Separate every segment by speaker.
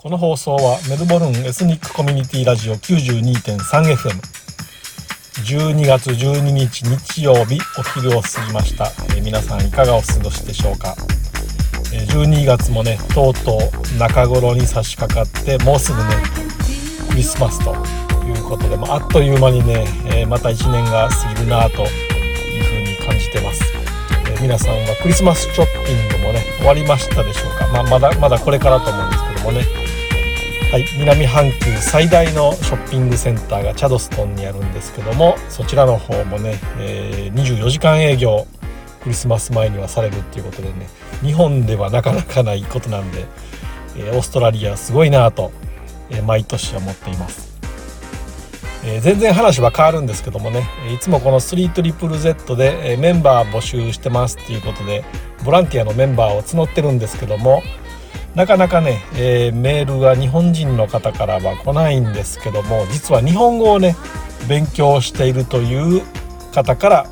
Speaker 1: この放送はメルボルンエスニックコミュニティラジオ 92.3FM 12月12日日曜日お昼を過ぎました、えー、皆さんいかがお過ごしでしょうか、えー、12月もねとうとう中頃に差し掛かってもうすぐねクリスマスということで、まあ、っという間にね、えー、また1年が過ぎるなというふうに感じてます、え皆さんはクリスマスショッピングもね終わりましたでしょうか、まあ、まだまだこれからと思うんですけどもね。はい、南半球最大のショッピングセンターがチャドストンにあるんですけどもそちらの方もね、えー、24時間営業クリスマス前にはされるっていうことでね日本ではなかなかないことなんで、えー、オーストラリアすごいなと、えー、毎年思っています、えー、全然話は変わるんですけどもねいつもこの 3ZZZ で、えメンバー募集してますっていうことでボランティアのメンバーを募ってるんですけどもなかなかね、えー、メールが日本人の方からは来ないんですけども実は日本語をね勉強しているという方から、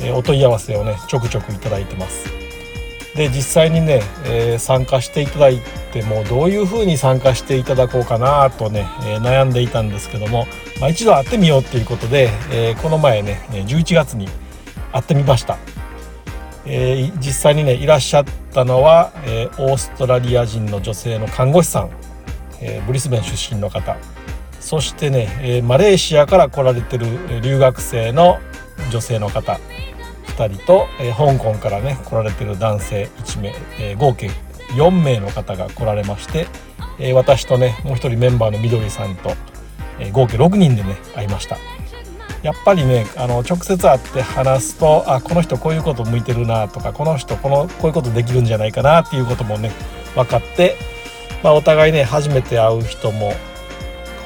Speaker 1: えー、お問い合わせをねちょくちょくいただいてます。で実際にね、えー、参加していただいてもどういうふうに参加していただこうかなとね、え悩んでいたんですけども、まあ、一度会ってみようっていうことで、えこの前ね11月に会ってみました。えー、実際にねいらっしゃったのは、えー、オーストラリア人の女性の看護師さん、えー、ブリスベン出身の方そしてね、えマレーシアから来られてる留学生の女性の方2人と、え香港からね来られてる男性1名、え合計4名の方が来られまして、え私とねもう一人メンバーのみどりさんと、え合計6人でね会いました。やっぱりねあの直接会って話すとあこの人こういうこと向いてるなとかこの人このこういうことできるんじゃないかなっていうこともね分かって、まあ、お互いね初めて会う人も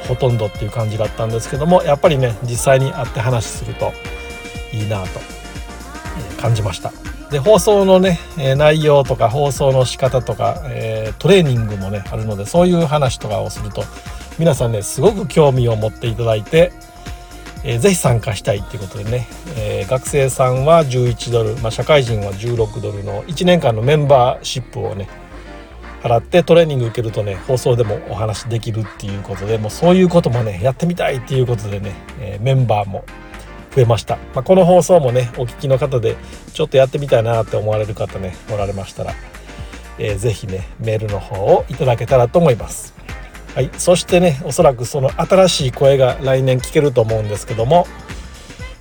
Speaker 1: ほとんどっていう感じだったんですけどもやっぱりね実際に会って話するといいなと感じました。で放送のね内容とか放送の仕方とか、え、トレーニングもねあるのでそういう話とかをすると皆さんねすごく興味を持っていただいてえー、ぜひ参加したいっていうことでね、えー、学生さんは11ドル、まあ、社会人は16ドルの1年間のメンバーシップをね払ってトレーニング受けるとね放送でもお話できるっていうことでもうそういうこともねやってみたいっていうことでね、えー、メンバーも増えました、まあ、この放送もねお聞きの方でちょっとやってみたいなって思われる方ねおられましたら、えー、ぜひねメールの方をいただけたらと思います。はい、そしてねおそらくその新しい声が来年聞けると思うんですけども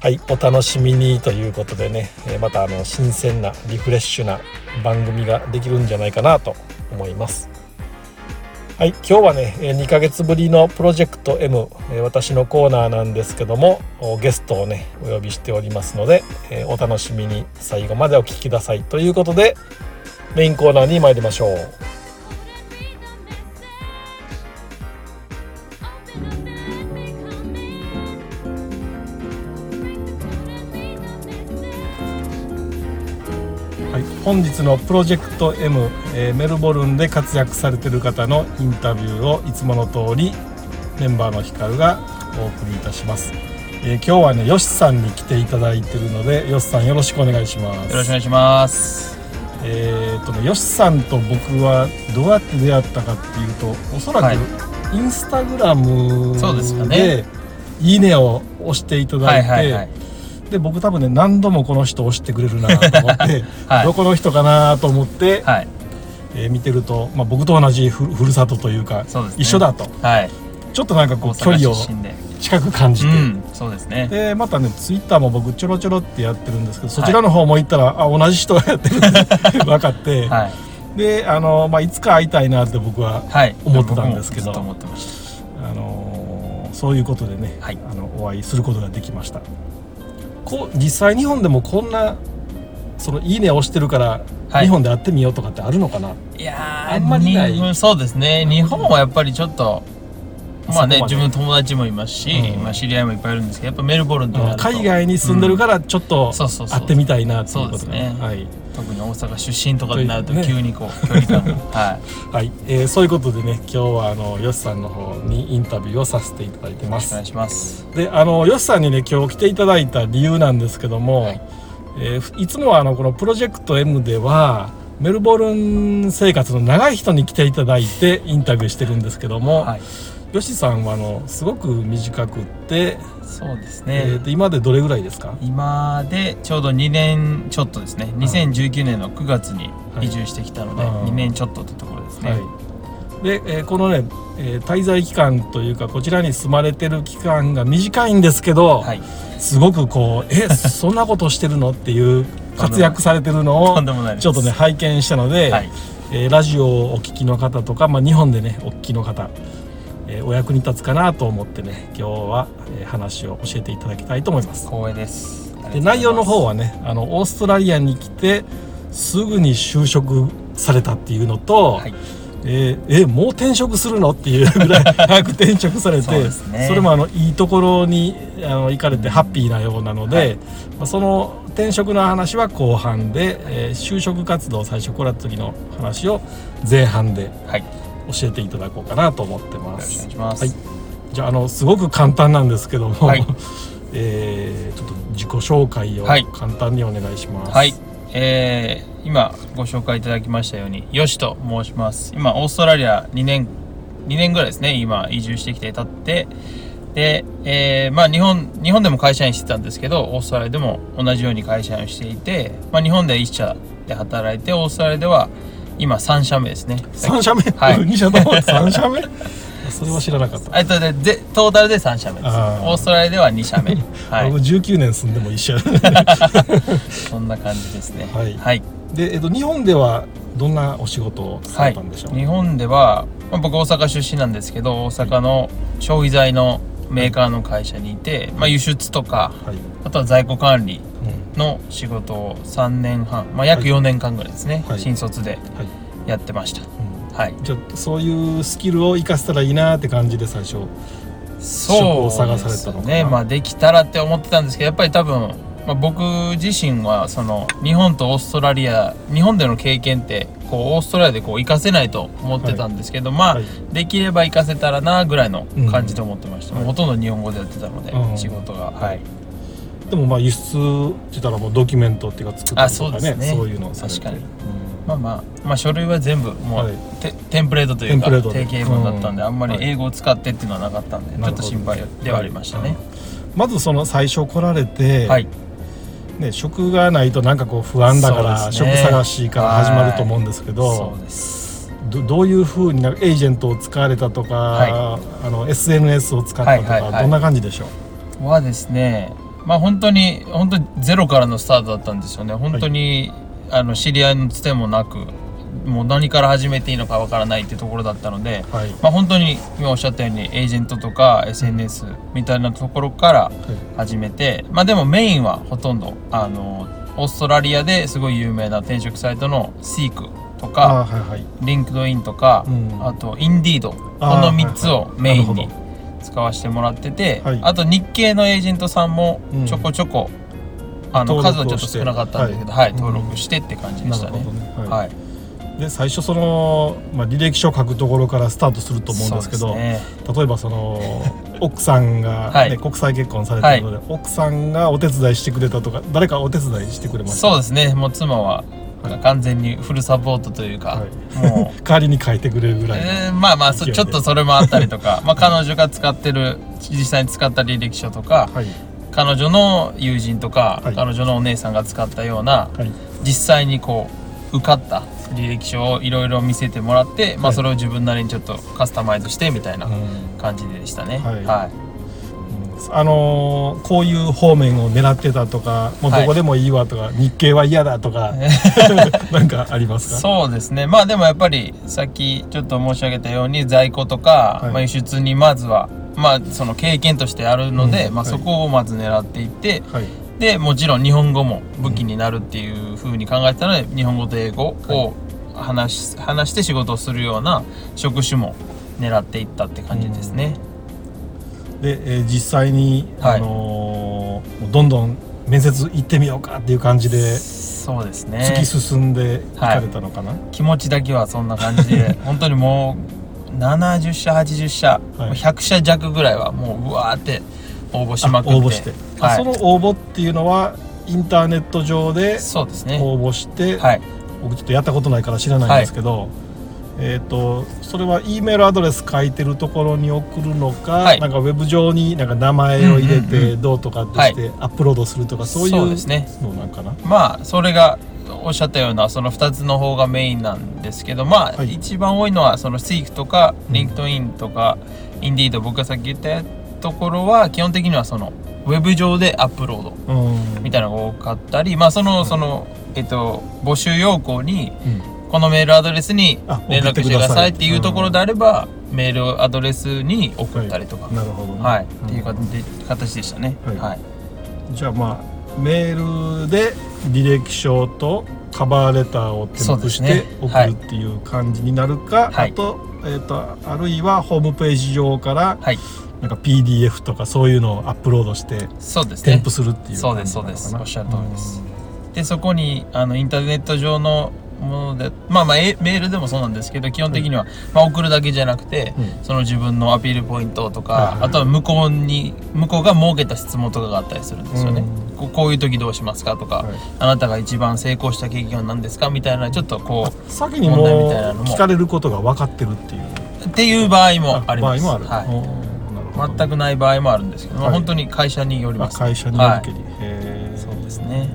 Speaker 1: はい。お楽しみにということでねまたあの新鮮なリフレッシュな番組ができるんじゃないかなと思います。はい。今日はね2ヶ月ぶりのプロジェクト M 私のコーナーなんですけどもゲストをねお呼びしておりますのでお楽しみに最後までお聴きくださいということでメインコーナーに参りましょう。本日のプロジェクト M、えー、メルボルンで活躍されてる方のインタビューをいつもの通りメンバーのヒカルがお送りいたします、えー、今日はねよしさんに来ていただいてるのでよしさんよろしくお願いします。
Speaker 2: よろしくお願いします。
Speaker 1: えー、っとねよしさんと僕はどうやって出会ったかっていうとおそらくインスタグラムで「いいね」を押していただいて、はいはいはいで僕多分ね何度もこの人押してくれるなと思って、はい、どこの人かなと思って、はい、えー、見てると、まあ、僕と同じふふるさとというか、ね、一緒だと、はい、ちょっとなんかこう距離を近く感じて、うん、
Speaker 2: そうですね。
Speaker 1: でまたねツイッターも僕ちょろちょろってやってるんですけどそちらの方も行ったら、あ同じ人がやってるって 分かって、はい、であの、まあ、いつか会いたいなって僕は思ってたんですけど、はい、あのそういうことでね、はい、あのお会いすることができました。こう実際日本でもこんなそのいいね押してるから、日本で会ってみようとかってあるのかな？
Speaker 2: いやあんまりない。そうですね。日本はやっぱりちょっとまあね自分の友達もいますし、うん、まあ、知り合いもいっぱいいるんですけどやっぱメルボルンと
Speaker 1: か海外に住んでるからちょっと会ってみたいなっていうことで
Speaker 2: ね、はい、特に大阪出身とかになると急にこう、距離感
Speaker 1: はい、はい。えー、そういうことでね今日はあのよしさんの方にインタビューをさせていただいてます。
Speaker 2: お願いします。
Speaker 1: であのよしさんにね今日来ていただいた理由なんですけども、はいえー、いつもはあのこのプロジェクト M ではメルボルン生活の長い人に来ていただいてインタビューしてるんですけども、
Speaker 2: はい
Speaker 1: よしさんはあのすごく短くって、
Speaker 2: そうです
Speaker 1: え
Speaker 2: ね、
Speaker 1: ーと今でどれぐらいですか？
Speaker 2: 今でちょうど2年ちょっとですね。2019年の9月に移住してきたので、
Speaker 1: はい
Speaker 2: 2年ちょっとってところですね、
Speaker 1: はい、で、えーこのね、えー滞在期間というかこちらに住まれてる期間が短いんですけど、
Speaker 2: はい。
Speaker 1: すごくこうえ そんなことしてるのっていう活躍されてるのを ちょっとね拝見したので、
Speaker 2: はい。
Speaker 1: えーラジオをお聞きの方とか、まあ、日本でねお聞きの方、えーお役に立つかなと思ってね今日は、えー話を教えていただきたいと思います。
Speaker 2: 光栄です。
Speaker 1: で内容の方
Speaker 2: は
Speaker 1: はねあのオーストラリアに来てすぐに就職されたっていうのと、
Speaker 2: はい。
Speaker 1: えーえもう転職するのっていうぐらい 早く転職されて
Speaker 2: そね。
Speaker 1: それもあのいいところにあの行かれてハッピーなようなので、
Speaker 2: はい。
Speaker 1: まあ、その転職の話は後半で、えー就職活動最初来られた時の話を前半で
Speaker 2: はい。よ
Speaker 1: 教えていただこうかなと思ってます。
Speaker 2: 願いします、
Speaker 1: はい。じゃああのすごく簡単なんですけども、
Speaker 2: はい。
Speaker 1: えーちょっと自己紹介を
Speaker 2: はい。
Speaker 1: 簡単にお願いします。
Speaker 2: はい、えー今ご紹介いただきましたようによしと申します。今オーストラリア2年2年ぐらいですね今移住してきて経って。で、えーまあ日本日本でも会社員してたんですけどオーストラリアでも同じように会社員をしていて、まあ、日本で1社で働いてオーストラリアでは今3社目ですね。
Speaker 1: 三社目、
Speaker 2: はい。
Speaker 1: 二社とも？三社目？それは知らなかった。
Speaker 2: えっとででトータルで3社目です。オーストラリアでは2社目。はい。
Speaker 1: 僕19年住んでも一緒。や
Speaker 2: そんな感じですね。
Speaker 1: はい。
Speaker 2: はい。
Speaker 1: で、えっと、日本ではどんなお仕事をさ
Speaker 2: はい
Speaker 1: れたんでしょう、
Speaker 2: 日本では、まあ、僕大阪出身なんですけど大阪の消費財のメーカーの会社にいて、まあ、輸出とか
Speaker 1: はい。
Speaker 2: あとは在庫管理
Speaker 1: うん
Speaker 2: の仕事を3年半、まあ、約4年間ぐらいですね、
Speaker 1: はい。
Speaker 2: 新卒で
Speaker 1: はい。
Speaker 2: やってました。
Speaker 1: うん。
Speaker 2: はい。
Speaker 1: じゃあそういうスキルを生かせたらいいなって感じで最初
Speaker 2: そう
Speaker 1: を探されたのかな？
Speaker 2: ね。まあできたらって思ってたんですけどやっぱり多分、まあ、僕自身はその日本とオーストラリア日本での経験ってこうオーストラリアでこう活かせないと思ってたんですけど、まあ、
Speaker 1: はい。
Speaker 2: できれば活かせたらなぐらいの感じで思ってました、
Speaker 1: うん。
Speaker 2: ほとんど日本語でやってたので、
Speaker 1: うん。
Speaker 2: 仕事が。はい
Speaker 1: でもまあ輸出ってたらもうドキュメントっていうか作った
Speaker 2: あ
Speaker 1: りとかね
Speaker 2: ね。
Speaker 1: そういうのをされて。
Speaker 2: 確かに。
Speaker 1: うん
Speaker 2: まあまあまあ書類は全部もう、
Speaker 1: はい。
Speaker 2: テテンプレートというか定型文だったんで、
Speaker 1: うん。
Speaker 2: あんまり
Speaker 1: はい。
Speaker 2: 英語を使ってっていうのはなかったんで、ちょっと心配ではありましたね。
Speaker 1: まずその最初来られて、
Speaker 2: はい、
Speaker 1: ね、職がないとなんかこう不安だから、
Speaker 2: ね。
Speaker 1: 探しから始まると思うんですけど、
Speaker 2: そうです。
Speaker 1: どどういうふうになエージェントを使われたとか、
Speaker 2: は
Speaker 1: あの SNS を使ったとか、
Speaker 2: はいはいはい。
Speaker 1: どんな感じでしょう？
Speaker 2: はですねまあ本当に本当にゼロからのスタートだったんですよね。本当に、あの知り合いのつてもなくもう何から始めていいのかわからないっていうところだったので、
Speaker 1: はい、
Speaker 2: まあ本当に今おっしゃったようにエージェントとか SNS みたいなところから始めてまあでもメインはほとんどあのオーストラリアですごい有名な転職サイトの Seek と
Speaker 1: あ
Speaker 2: か
Speaker 1: あはいはい。
Speaker 2: LinkedIn とか、
Speaker 1: うん。
Speaker 2: あと Indeed こ
Speaker 1: あー
Speaker 2: の3つをメインに使わせてもらってて、
Speaker 1: はい。
Speaker 2: あと日系のエージェントさんも
Speaker 1: うん。
Speaker 2: ちょこちょこ、あの
Speaker 1: 登
Speaker 2: 数はちょっと少なかったんですけど、はい。
Speaker 1: うん
Speaker 2: 登録してって感じで
Speaker 1: なる
Speaker 2: したね。
Speaker 1: ほどね、はい。
Speaker 2: はい、
Speaker 1: で最初その、まあ、履歴書書くところからスタートすると思うんですけど
Speaker 2: そうね。
Speaker 1: 例えばその 奥さんが、ね
Speaker 2: はい。
Speaker 1: 国際結婚されたので、奥さんがお手伝いしてくれたとか誰かお手伝いしてくれました？
Speaker 2: そうですね。もう妻は
Speaker 1: はい
Speaker 2: 完全にフルサポートというか、
Speaker 1: はい。
Speaker 2: もう。
Speaker 1: 代わりに書いてくれるぐらいの、
Speaker 2: えーまあまあちょっとそれもあったりとか、まあ、彼女が使ってる実際に使った履歴書とか
Speaker 1: はい。
Speaker 2: 彼女の友人とか、
Speaker 1: はい。
Speaker 2: 彼女のお姉さんが使ったような
Speaker 1: はい
Speaker 2: 実際にこう受かった履歴書をいろいろ見せてもらって、まあ、
Speaker 1: はい
Speaker 2: それを自分なりにちょっとカスタマイズしてみたいな
Speaker 1: うん
Speaker 2: 感じでしたね。
Speaker 1: はい
Speaker 2: はい
Speaker 1: あのーこういう方面を狙ってたとかもうどこでもいいわとか、日系は嫌だとか なんかありますか？
Speaker 2: そうですね。まあでもやっぱりさっきちょっと申し上げたように在庫とか、
Speaker 1: はい。
Speaker 2: まあ、輸出にまずはまあその経験としてあるので、まあ、
Speaker 1: うんはい。
Speaker 2: そこをまず狙っていって、
Speaker 1: はい。
Speaker 2: でもちろん日本語も武器になるっていうふうに考えてたので日本語と英語を話し話して仕事をするような職種も狙っていったって感じですね。
Speaker 1: で、えー実際に、
Speaker 2: はい。
Speaker 1: あのーどんどん面接行ってみようかっていう感じで
Speaker 2: そうです
Speaker 1: 突
Speaker 2: ね
Speaker 1: き進んでい。かれたのかな、
Speaker 2: 気持ちだけはそんな感じで 本当にもう70社80社、
Speaker 1: はい。
Speaker 2: 100社弱ぐらいはもううわーって応募しまくって。
Speaker 1: あ応募して、あ
Speaker 2: はい。
Speaker 1: その応募っていうのはインターネット上で
Speaker 2: そうですね。
Speaker 1: 応募して、
Speaker 2: はい。
Speaker 1: 僕ちょっとやったことないから知らないんですけど、えっ、とそれは E メールアドレス書いてるところに送るのか、
Speaker 2: はい。
Speaker 1: なんかウェブ上になんか名前を入れ
Speaker 2: うんうん
Speaker 1: て
Speaker 2: うん。
Speaker 1: どうとかってしてアップロードするとかそういう
Speaker 2: そうですね。
Speaker 1: のなんかな？
Speaker 2: まあそれがおっしゃったようなその2つの方がメインなんですけどまあ、
Speaker 1: はい。
Speaker 2: 一番多いのはその Seek とか
Speaker 1: うん。
Speaker 2: LinkedIn とか Indeed 僕がさっき言ったところは基本的にはそのウェブ上でアップロード
Speaker 1: うん。
Speaker 2: みたいなのが多かったりまあそのそのえっと募集要項に
Speaker 1: うん
Speaker 2: このメールアドレスに
Speaker 1: あ
Speaker 2: 連絡してくださいっていうところで
Speaker 1: あ
Speaker 2: あればメールアドレスに送ったりとか。
Speaker 1: なるほどね。
Speaker 2: はい、
Speaker 1: うん。
Speaker 2: っていう形で形でしたね。
Speaker 1: はい。
Speaker 2: はい。
Speaker 1: じゃあまあメールで履歴書とカバーレターを添付して送るっていう感じになるか、
Speaker 2: はい。
Speaker 1: あと,、えー、とあるいはホームページ上から
Speaker 2: はい。
Speaker 1: なんか PDF とかそういうのをアップロードして
Speaker 2: そうですね。
Speaker 1: 添付するっていう
Speaker 2: そうですそうです。おっしゃる通りです。でそこにあのインターネット上のものでまあまあえメールでもそうなんですけど基本的には、まあ、送るだけじゃなくて、
Speaker 1: うん。
Speaker 2: その自分のアピールポイントとか、
Speaker 1: はいはい。はい
Speaker 2: あとは向こうに向こうが設けた質問とかがあったりするんですよね、
Speaker 1: うん。
Speaker 2: ここういう時どうしますかとか、
Speaker 1: はい。
Speaker 2: あなたが一番成功した経験は何ですかみたいなちょっとこ
Speaker 1: 先に
Speaker 2: 問題みたいなのも。
Speaker 1: 聞かれることが分かってるっていう。
Speaker 2: うっていう場合もあります。
Speaker 1: 場合もある、
Speaker 2: はい。全くない場合もあるんですけど、まあ
Speaker 1: はい。
Speaker 2: 本当に会社により
Speaker 1: あ
Speaker 2: ます、
Speaker 1: 会社によるけ
Speaker 2: は
Speaker 1: り、へー。
Speaker 2: そうですね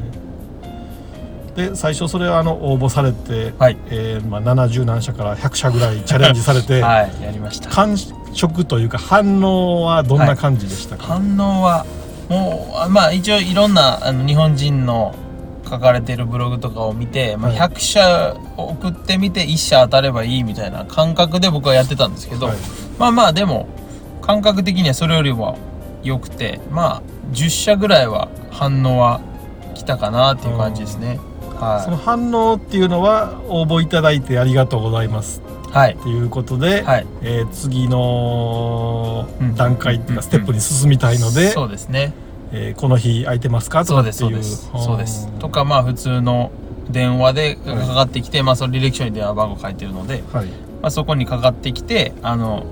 Speaker 1: で最初それはあの応募されて、
Speaker 2: はい。
Speaker 1: えーまあ、70何社から100社ぐらいチャレンジされて、
Speaker 2: い、はい、やりました。
Speaker 1: 感触というか反応はどんな感じでしたか、
Speaker 2: 反応はもうあまあ一応いろんなあの日本人の書かれてるブログとかを見て、まあ、
Speaker 1: はい。
Speaker 2: 100社送ってみて1社当たればいいみたいな感覚で僕はやってたんですけど、
Speaker 1: はい。
Speaker 2: まあまあでも感覚的にはそれよりも良くてまあ10社ぐらいは反応は来たかなっていう感じですね
Speaker 1: その
Speaker 2: は
Speaker 1: 反応っていうのは応募いただいてありがとうございます。
Speaker 2: いはい。
Speaker 1: っていうことで、
Speaker 2: はい。
Speaker 1: えー次の
Speaker 2: うん。
Speaker 1: 段階っていう
Speaker 2: うん
Speaker 1: かステップに進みたいので、
Speaker 2: そうですね。
Speaker 1: えーこの日空いてますか？と
Speaker 2: そうです
Speaker 1: かっていう。
Speaker 2: そうです。そうです。と
Speaker 1: か
Speaker 2: かまあ普通の電話でかかってきて、まあその履歴書に電話番号書いてるので、
Speaker 1: はい。
Speaker 2: まあ、そこにかかってきてあの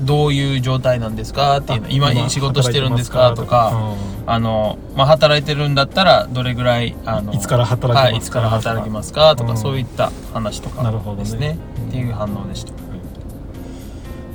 Speaker 2: どういう状態なんですかっていうの今仕事してるんですかとかあの、まあ、働いてるんだったらどれぐらいあの
Speaker 1: いつから働きますか？
Speaker 2: はい、いつから働きますか？とか、
Speaker 1: うん
Speaker 2: そういった話とか
Speaker 1: なるほどね。
Speaker 2: ですね。
Speaker 1: うん
Speaker 2: っていう反応でした。
Speaker 1: う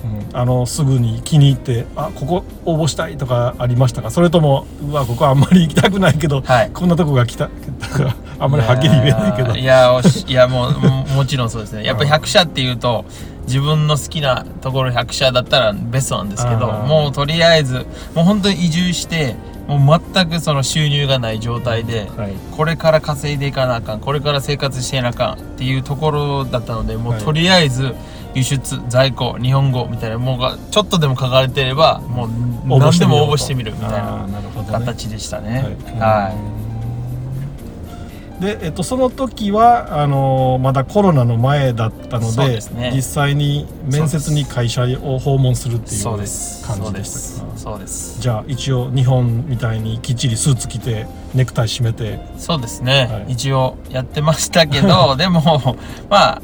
Speaker 1: ん。あのすぐに気に入ってあここ応募したいとかありましたか？それともうわここあんまり行きたくないけど、
Speaker 2: はい。
Speaker 1: こんなとこが来たとかあんまりはっきり言えないけど。
Speaker 2: いやーいやおしいやもうももちろんそうですね。やっぱ100社っていうと自分の好きなところ100社だったらベストなんですけどもうとりあえずもう本当に移住してもう全くその収入がない状態で、
Speaker 1: はい。
Speaker 2: これから稼いでいかなあかんこれから生活していなあかんっていうところだったのでもう
Speaker 1: はい
Speaker 2: とりあえず輸出在庫日本語みたいなものがちょっとでも書かれてればもう何でも応募してみるみたい
Speaker 1: あ
Speaker 2: な形でしたね。
Speaker 1: はい。
Speaker 2: はい
Speaker 1: で、えっと、その時はあのまだコロナの前だったので
Speaker 2: ね。
Speaker 1: 実際に面接に会社を訪問するっていう感じ
Speaker 2: そうで
Speaker 1: でしたか
Speaker 2: すそうです。
Speaker 1: じゃあ一応日本みたいにきっちりスーツ着てネクタイ締めて。
Speaker 2: そうですね、
Speaker 1: はい。
Speaker 2: 一応やってましたけど でもまあ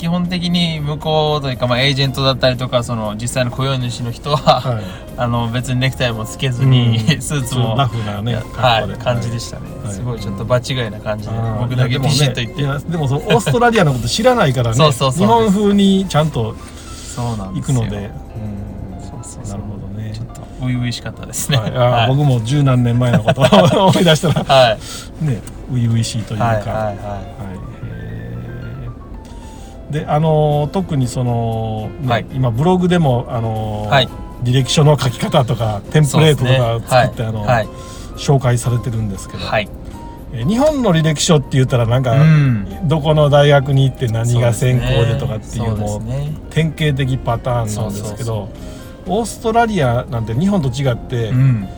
Speaker 2: 基本的に向こうというか、まあ、エージェントだったりとかその実際の雇用主の人は、
Speaker 1: はい。
Speaker 2: あの別にネクタイもつけずに、
Speaker 1: うん。
Speaker 2: スーツも
Speaker 1: ラフなね
Speaker 2: はい感じでしたね、
Speaker 1: はい。
Speaker 2: すごいちょっと場違いな感じで、
Speaker 1: あー。
Speaker 2: 僕だけビシッと言って、
Speaker 1: でもねでもオーストラリアのこと知らないからね。
Speaker 2: そうそうそう。
Speaker 1: 日本風にちゃんと
Speaker 2: そうなんですよ。
Speaker 1: 行くので。なるほどね。
Speaker 2: ちょっと初々しかったですね。
Speaker 1: はい、あー僕も十何年前のことを思い出したら
Speaker 2: はい。
Speaker 1: ね初々しいというか、
Speaker 2: はいはいは
Speaker 1: はいであのー特にその、ね
Speaker 2: はい。
Speaker 1: 今ブログでもあのー
Speaker 2: はい。
Speaker 1: 履歴書の書き方とかテンプレートとかを作って、あの
Speaker 2: はい。
Speaker 1: 紹介されてるんですけど、日本の履歴書って言ったらなんか、
Speaker 2: うん。
Speaker 1: どこの大学に行って何が専攻でとかっていうもう
Speaker 2: ね。
Speaker 1: 典型的パターンなんですけどオーストラリアなんて日本と違って、
Speaker 2: うん。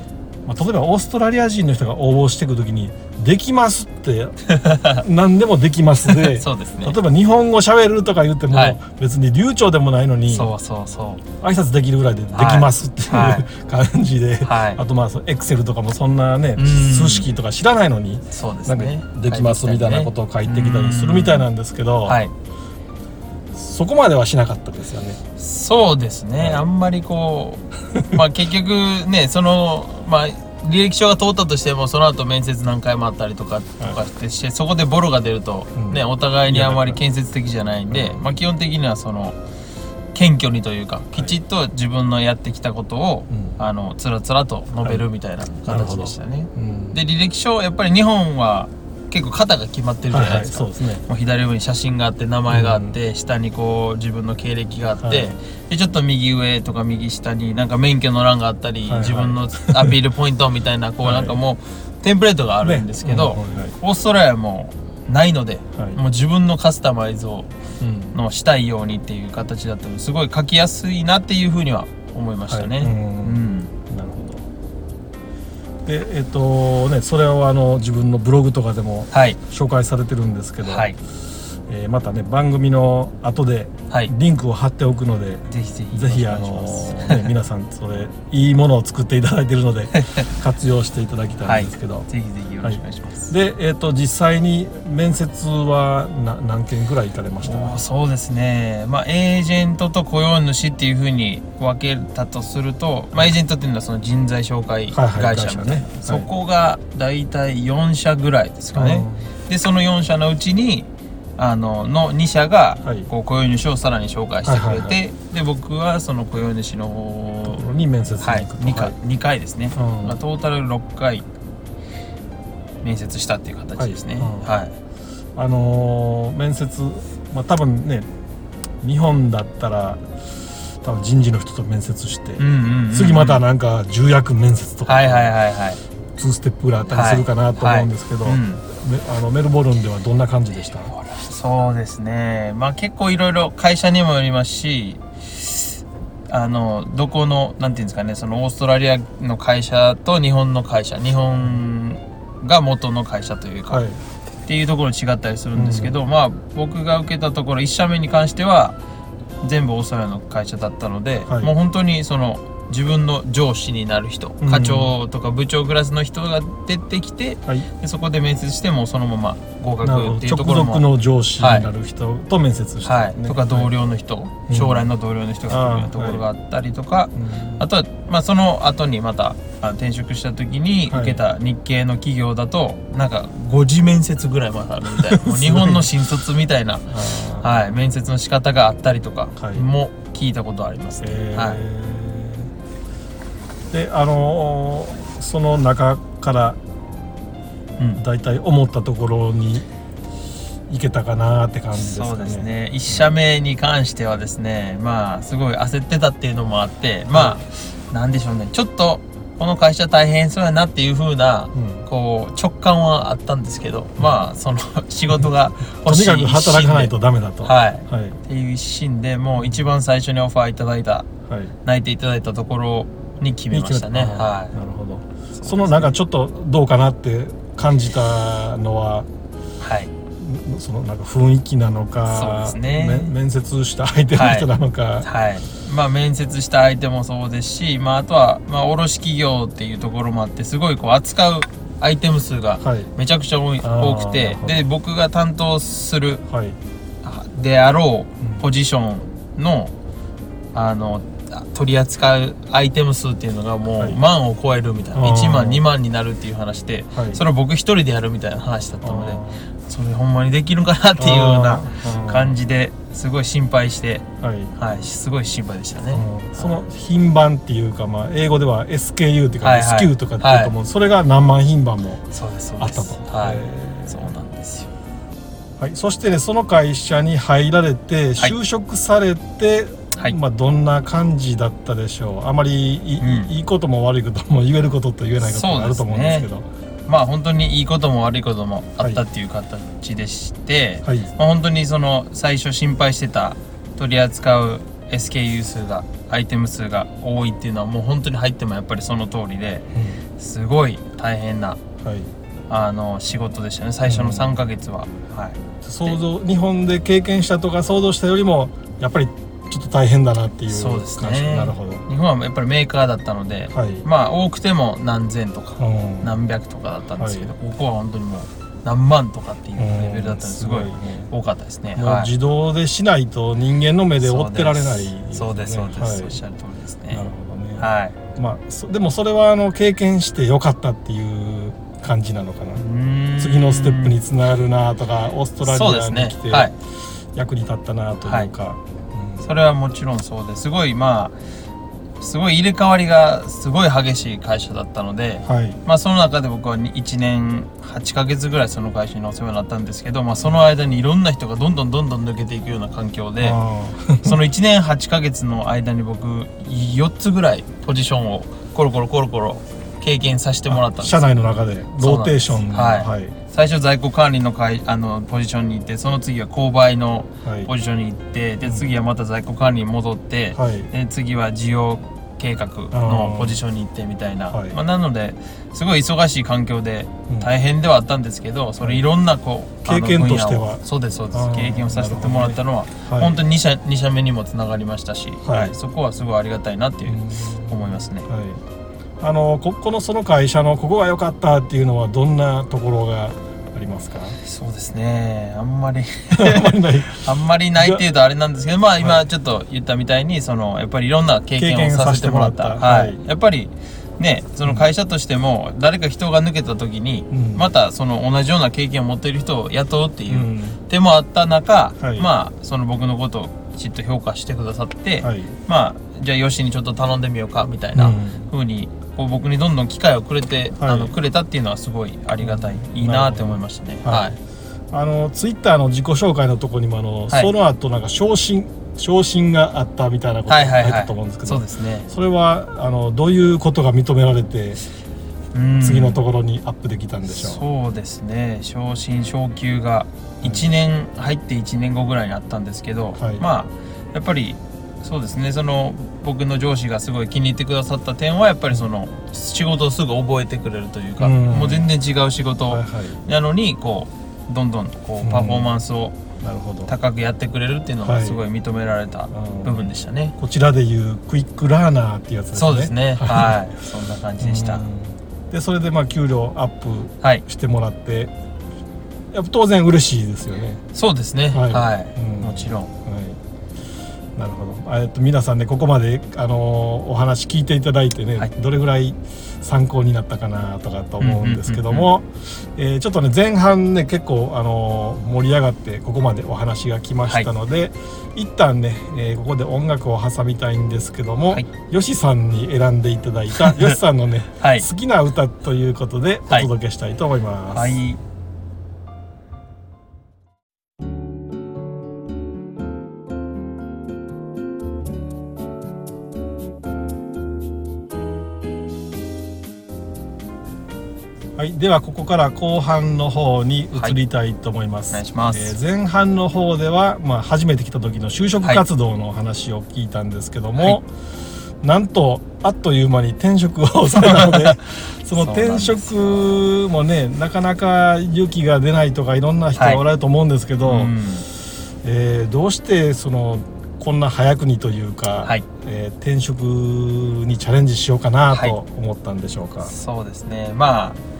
Speaker 1: まあ、例えばオーストラリア人の人が応募していくときに「できます」って 何でもできますで
Speaker 2: そうですね。
Speaker 1: 例えば日本語喋るとか言っても、
Speaker 2: はい。
Speaker 1: 別に流暢でもないのに
Speaker 2: そうそうそう。
Speaker 1: 挨拶できるぐらいで「できます」っていう、
Speaker 2: はい。
Speaker 1: 感じで、
Speaker 2: はい。
Speaker 1: あとまあエクセルとかもそんなね
Speaker 2: うん。
Speaker 1: 数式とか知らないのに
Speaker 2: そうです
Speaker 1: なんか
Speaker 2: ね
Speaker 1: できますみたいなことを書いてきたりするみたいなんですけど、
Speaker 2: はい。
Speaker 1: そこまではしなかったですよね。
Speaker 2: そうですね、
Speaker 1: はい。
Speaker 2: あんまりこうまあ結局ねそのまあ履歴書が通ったとしてもその後面接何回もあったりとかとかしてして、そこでボロが出ると、
Speaker 1: うん。
Speaker 2: ねお互いにあまり建設的じゃないんで、まあ、基本的にはその謙虚にというかきちっと自分のやってきたことを、
Speaker 1: うん。
Speaker 2: あのつらつらと述べるみたいな形でしたね。
Speaker 1: うん。
Speaker 2: で履歴書やっぱり日本は結構型が決まってるじゃ
Speaker 1: はいはいい
Speaker 2: なですか。
Speaker 1: そうですね。
Speaker 2: もう左上に写真があって名前があって、下にこう自分の経歴があって、
Speaker 1: はい
Speaker 2: でちょっと右上とか右下になんか免許の欄があったり、
Speaker 1: はいはい。
Speaker 2: 自分のアピールポイントみたいなこう
Speaker 1: はい。
Speaker 2: なんかもうテンプレートがあるんですけど、
Speaker 1: ねうんはいはい。
Speaker 2: オーストラリアもないので、
Speaker 1: はい。
Speaker 2: もう自分のカスタマイズを
Speaker 1: うん。
Speaker 2: のしたいようにっていう形だったのですごい書きやすいなっていうふうには思いましたね。
Speaker 1: はい。うんでえっとねそれをあの自分のブログとかでも
Speaker 2: はい。
Speaker 1: 紹介されてるんですけど、
Speaker 2: はい
Speaker 1: えーまたね番組の後で
Speaker 2: はい。
Speaker 1: リンクを貼っておくので、
Speaker 2: ぜひぜひ
Speaker 1: ぜひあのね、皆さんそれいいものを作っていただいているので 活用していただきたいんですけど、
Speaker 2: ぜひぜひよろしくお願いします。
Speaker 1: で、えっと実際に面接はな何件ぐらい行かれました？
Speaker 2: そうですね、まあ、エージェントと雇用主っていうふうに分けたとすると、まあ、エージェントっていうのはその人材紹介
Speaker 1: はいはい
Speaker 2: 会社みたいな、
Speaker 1: 会社ね
Speaker 2: そこが大体4社ぐらいですかね、でその4社のうちにあのの2社が
Speaker 1: はい。
Speaker 2: こう雇用主をさらに紹介してくれて、
Speaker 1: はいはいは
Speaker 2: で僕はその雇用主の方
Speaker 1: に面接に
Speaker 2: はい
Speaker 1: 行くと、
Speaker 2: 2回二回ですね、
Speaker 1: うん。
Speaker 2: まあ、トータル6回面接したっていう形ですね。
Speaker 1: はい。うん。
Speaker 2: はい、
Speaker 1: あのー面接まあ多分ね日本だったら多分人事の人と面接して、次またなんか重役面接とか、
Speaker 2: はいはいはいはい。
Speaker 1: 2ステップぐらいあったりするかなと思うんですけど、あのメルボルンではどんな感じでした？
Speaker 2: そうですね。まあ結構いろいろ会社にもよりますしあのどこのなんていうんですかねそのオーストラリアの会社と日本の会社日本が元の会社というか、
Speaker 1: はい。
Speaker 2: っていうところ違ったりするんですけど、まあ僕が受けたところ1社目に関しては全部オーストラリアの会社だったので、
Speaker 1: はい。
Speaker 2: もう本当にその自分の上司になる人
Speaker 1: うん。
Speaker 2: 課長とか部長クラスの人が出てきて、
Speaker 1: はい。
Speaker 2: でそこで面接してもうそのまま合格っていうところも
Speaker 1: 属の上司になる人と面接して、
Speaker 2: はい、とか同僚の人、
Speaker 1: うん。
Speaker 2: 将来の同僚の人が来るところがあったりとか、
Speaker 1: うん
Speaker 2: あとは、まあ、その後にまたあ転職した時に
Speaker 1: はい。
Speaker 2: 受けた日系の企業だと、なんか5次面接ぐらいまであるみたいな。もう日本の新卒みたいな、はい、面接の仕方があったりとか
Speaker 1: はい。
Speaker 2: も聞いたことありますね。
Speaker 1: え
Speaker 2: はい。
Speaker 1: ーであのーその中から
Speaker 2: うん。
Speaker 1: だいたい思ったところに行けたかなって感じですかね。
Speaker 2: そうですね。1社目に関してはですねまあすごい焦ってたっていうのもあってまあなんでしょうね。ちょっとこの会社大変そうやなっていう風な
Speaker 1: うん。
Speaker 2: こう直感はあったんですけどまあその 仕事が
Speaker 1: とにかく
Speaker 2: 欲しい一心で。
Speaker 1: 働かないとダメだと。
Speaker 2: はい。
Speaker 1: はい。
Speaker 2: っていう一心でもう一番最初にオファーいただいた
Speaker 1: はい。
Speaker 2: 泣いていただいたところに決めましたね。は
Speaker 1: なるほど。そのなんかちょっとどうかなって感じたのはい
Speaker 2: はい。
Speaker 1: そのなんか雰囲気なのか
Speaker 2: そうですね。
Speaker 1: め面接した相手の人なのか、
Speaker 2: はい。まあ面接した相手もそうですしまああとはまあ卸企業っていうところもあってすごいこう扱うアイテム数が
Speaker 1: はい。
Speaker 2: めちゃくちゃ多い多くてで僕が担当する
Speaker 1: はい。
Speaker 2: あであろ
Speaker 1: う
Speaker 2: ポジションのあのあ取り扱うアイテム数っていうのがも
Speaker 1: はい。
Speaker 2: う万を超えるみたいな、
Speaker 1: あー。
Speaker 2: 1万2万になるっていう話で、
Speaker 1: はい。
Speaker 2: それを僕一人でやるみたいな話だったので
Speaker 1: あ
Speaker 2: それほんまにできるかなっていうような感じですごい心配して、
Speaker 1: ーはい。
Speaker 2: はい、すごい心配でしたね。
Speaker 1: うんその品番っていうか、まあ、英語では SKU っていうか、
Speaker 2: はいはい。
Speaker 1: SKU とかって言うと思う、それが何万品番も
Speaker 2: そうですそうで
Speaker 1: あったと。
Speaker 2: す。はい、そうなんですよ。
Speaker 1: はい、そしてねその会社に入られて
Speaker 2: はい。
Speaker 1: 就職されて、
Speaker 2: はい
Speaker 1: まあ、どんな感じだったでしょう。あまりい,い、
Speaker 2: うん。
Speaker 1: いいことも悪いことも言えることと言えないことがあると思うんですけど。
Speaker 2: まあ本当にいいことも悪いこともあったっていう形でして、
Speaker 1: はい。
Speaker 2: まあ、本当にその最初心配してた取り扱う SKU 数がアイテム数が多いっていうのはもう本当に入ってもやっぱりその通りですごい大変な
Speaker 1: はい、
Speaker 2: あの仕事でしたね。最初の3ヶ月は、はい。
Speaker 1: 想像日本で経験したとか想像したよりもやっぱりちょっと大変だなっていう
Speaker 2: そうですね。
Speaker 1: なるほど。
Speaker 2: 日本はやっぱりメーカーだったので、
Speaker 1: はい、
Speaker 2: まあ多くても何千とか
Speaker 1: うん。
Speaker 2: 何百とかだったんですけど、
Speaker 1: は
Speaker 2: ここは本当にもう何万とかっていうレベルだったのですごい多かったですね。
Speaker 1: もう
Speaker 2: はい。
Speaker 1: 自動でしないと人間の目で追ってられない
Speaker 2: そうです。そうです、
Speaker 1: はい。
Speaker 2: おっしゃる通りですね。
Speaker 1: なるほどね、
Speaker 2: はい。
Speaker 1: まあそでもそれはあの経験してよかったっていう感じなのかな。次のステップにつながるなとかオーストラリアに来て
Speaker 2: はい。
Speaker 1: 役に立ったなというか、うん
Speaker 2: それはもちろんそうですごいまあすごい入れ替わりがすごい激しい会社だったので、
Speaker 1: はい。
Speaker 2: まあその中で僕は1年8ヶ月ぐらいその会社にお世話になったんですけど、まあ、その間にいろんな人がどんどんどんどん抜けていくような環境で
Speaker 1: あ
Speaker 2: その1年8ヶ月の間に僕4つぐらいポジションをコロコロコロコロ経験させてもらったんです
Speaker 1: 社内の中でローテーション
Speaker 2: はい。
Speaker 1: はい
Speaker 2: 最初在庫管理の会あのポジションに行ってその次は購買の
Speaker 1: はい。
Speaker 2: ポジションに行ってで次はまた在庫管理に戻って、
Speaker 1: はい。
Speaker 2: で次は需要計画のポジションに行ってみたいな、
Speaker 1: はい。
Speaker 2: まあ、なのですごい忙しい環境で
Speaker 1: うん。
Speaker 2: 大変ではあったんですけど、それいろんなこう
Speaker 1: 経験としては。
Speaker 2: そうですそうです。経験をさせてもらったのは、
Speaker 1: はい。
Speaker 2: 本当に2社 ,2 社目にもつながりましたし、
Speaker 1: はい。
Speaker 2: はいそこはすごいありがたいなっていう、
Speaker 1: うん。
Speaker 2: 思いますね。
Speaker 1: はいあのここのその会社のここが良かったっていうのはどんなところがありますか？
Speaker 2: そうですね。あんまり
Speaker 1: あんまりない。
Speaker 2: あんまりないっていうとあれなんですけどまあ
Speaker 1: は
Speaker 2: 今ちょっと言ったみたいにそのやっぱりいろんな経験をさせてもらった。は
Speaker 1: はい。
Speaker 2: い、やっぱりねその会社としても誰か人が抜けた時に、
Speaker 1: うん。
Speaker 2: またその同じような経験を持っている人を雇うっていう
Speaker 1: うん。
Speaker 2: 手もあった中、
Speaker 1: はい。
Speaker 2: まあその僕のことをきちっと評価してくださって、
Speaker 1: はい。
Speaker 2: まあじゃあよしにちょっと頼んでみようかみたいな
Speaker 1: うん。
Speaker 2: 風にこう僕にどんどん機会をくれて、
Speaker 1: はい。
Speaker 2: あのくれたっていうのはすごいありがたい。いいなって思いましたね。
Speaker 1: はい。
Speaker 2: はい。
Speaker 1: あのツイッターの自己紹介のところにもあの、
Speaker 2: はい。
Speaker 1: その後なんか昇進昇進があったみたいなことが書いてたと思うんですけど、
Speaker 2: そうですね。
Speaker 1: それはあのどういうことが認められて
Speaker 2: うん。
Speaker 1: 次のところにアップできたんでしょう、
Speaker 2: そうですね。昇進昇級が1年入って1年後ぐらいにあったんですけど、
Speaker 1: はい。
Speaker 2: まあやっぱりそうですね。その僕の上司がすごい気に入ってくださった点はやっぱりその仕事をすぐ覚えてくれるというか、
Speaker 1: うん。
Speaker 2: もう全然違う仕事
Speaker 1: はいはい。
Speaker 2: なのにこうどんどんこうパフォーマンスを
Speaker 1: なるほど。
Speaker 2: 高くやってくれるっていうの
Speaker 1: はい。
Speaker 2: がすごい認められた
Speaker 1: うん
Speaker 2: 部分でしたね。
Speaker 1: こちらでいうクイックラーナーっていうやつですね。
Speaker 2: そうですね。はい。そんな感じでした。
Speaker 1: うん。でそれでまあ給料アップ
Speaker 2: はい。
Speaker 1: してもらってやっぱ当然嬉しいですよね。
Speaker 2: そうですね。
Speaker 1: は
Speaker 2: はいい、
Speaker 1: うん。
Speaker 2: もちろん。
Speaker 1: はい、なるほど。えっと皆さんねここまであのーお話聞いていただいてね、
Speaker 2: はい。
Speaker 1: どれぐらい参考になったかなとかと思うんですけども、えーちょっとね前半ね結構あのー盛り上がってここまでお話が来ましたので、一旦ね、えーここで音楽を挟みたいんですけども、
Speaker 2: はい。
Speaker 1: よしさんに選んでいただいた よしさんのね、
Speaker 2: はい。
Speaker 1: 好きな歌ということでお
Speaker 2: はい
Speaker 1: 届けしたいと思います。
Speaker 2: はい
Speaker 1: はい、ではここから後半の方に移りたいと思います。
Speaker 2: お願いします。
Speaker 1: えー前半の方では、まあ、初めて来た時の就職活動の話を聞いたんですけども、
Speaker 2: はい。
Speaker 1: なんとあっという間に転職をされたので その転職もねなかなか勇気が出ないとかいろんな人がおられると思うんですけど、
Speaker 2: うん。
Speaker 1: えーどうしてそのこんな早くにというか、
Speaker 2: はい。
Speaker 1: えー転職にチャレンジしようかな
Speaker 2: はい。
Speaker 1: と思ったんでしょうか？
Speaker 2: そうですね。まあ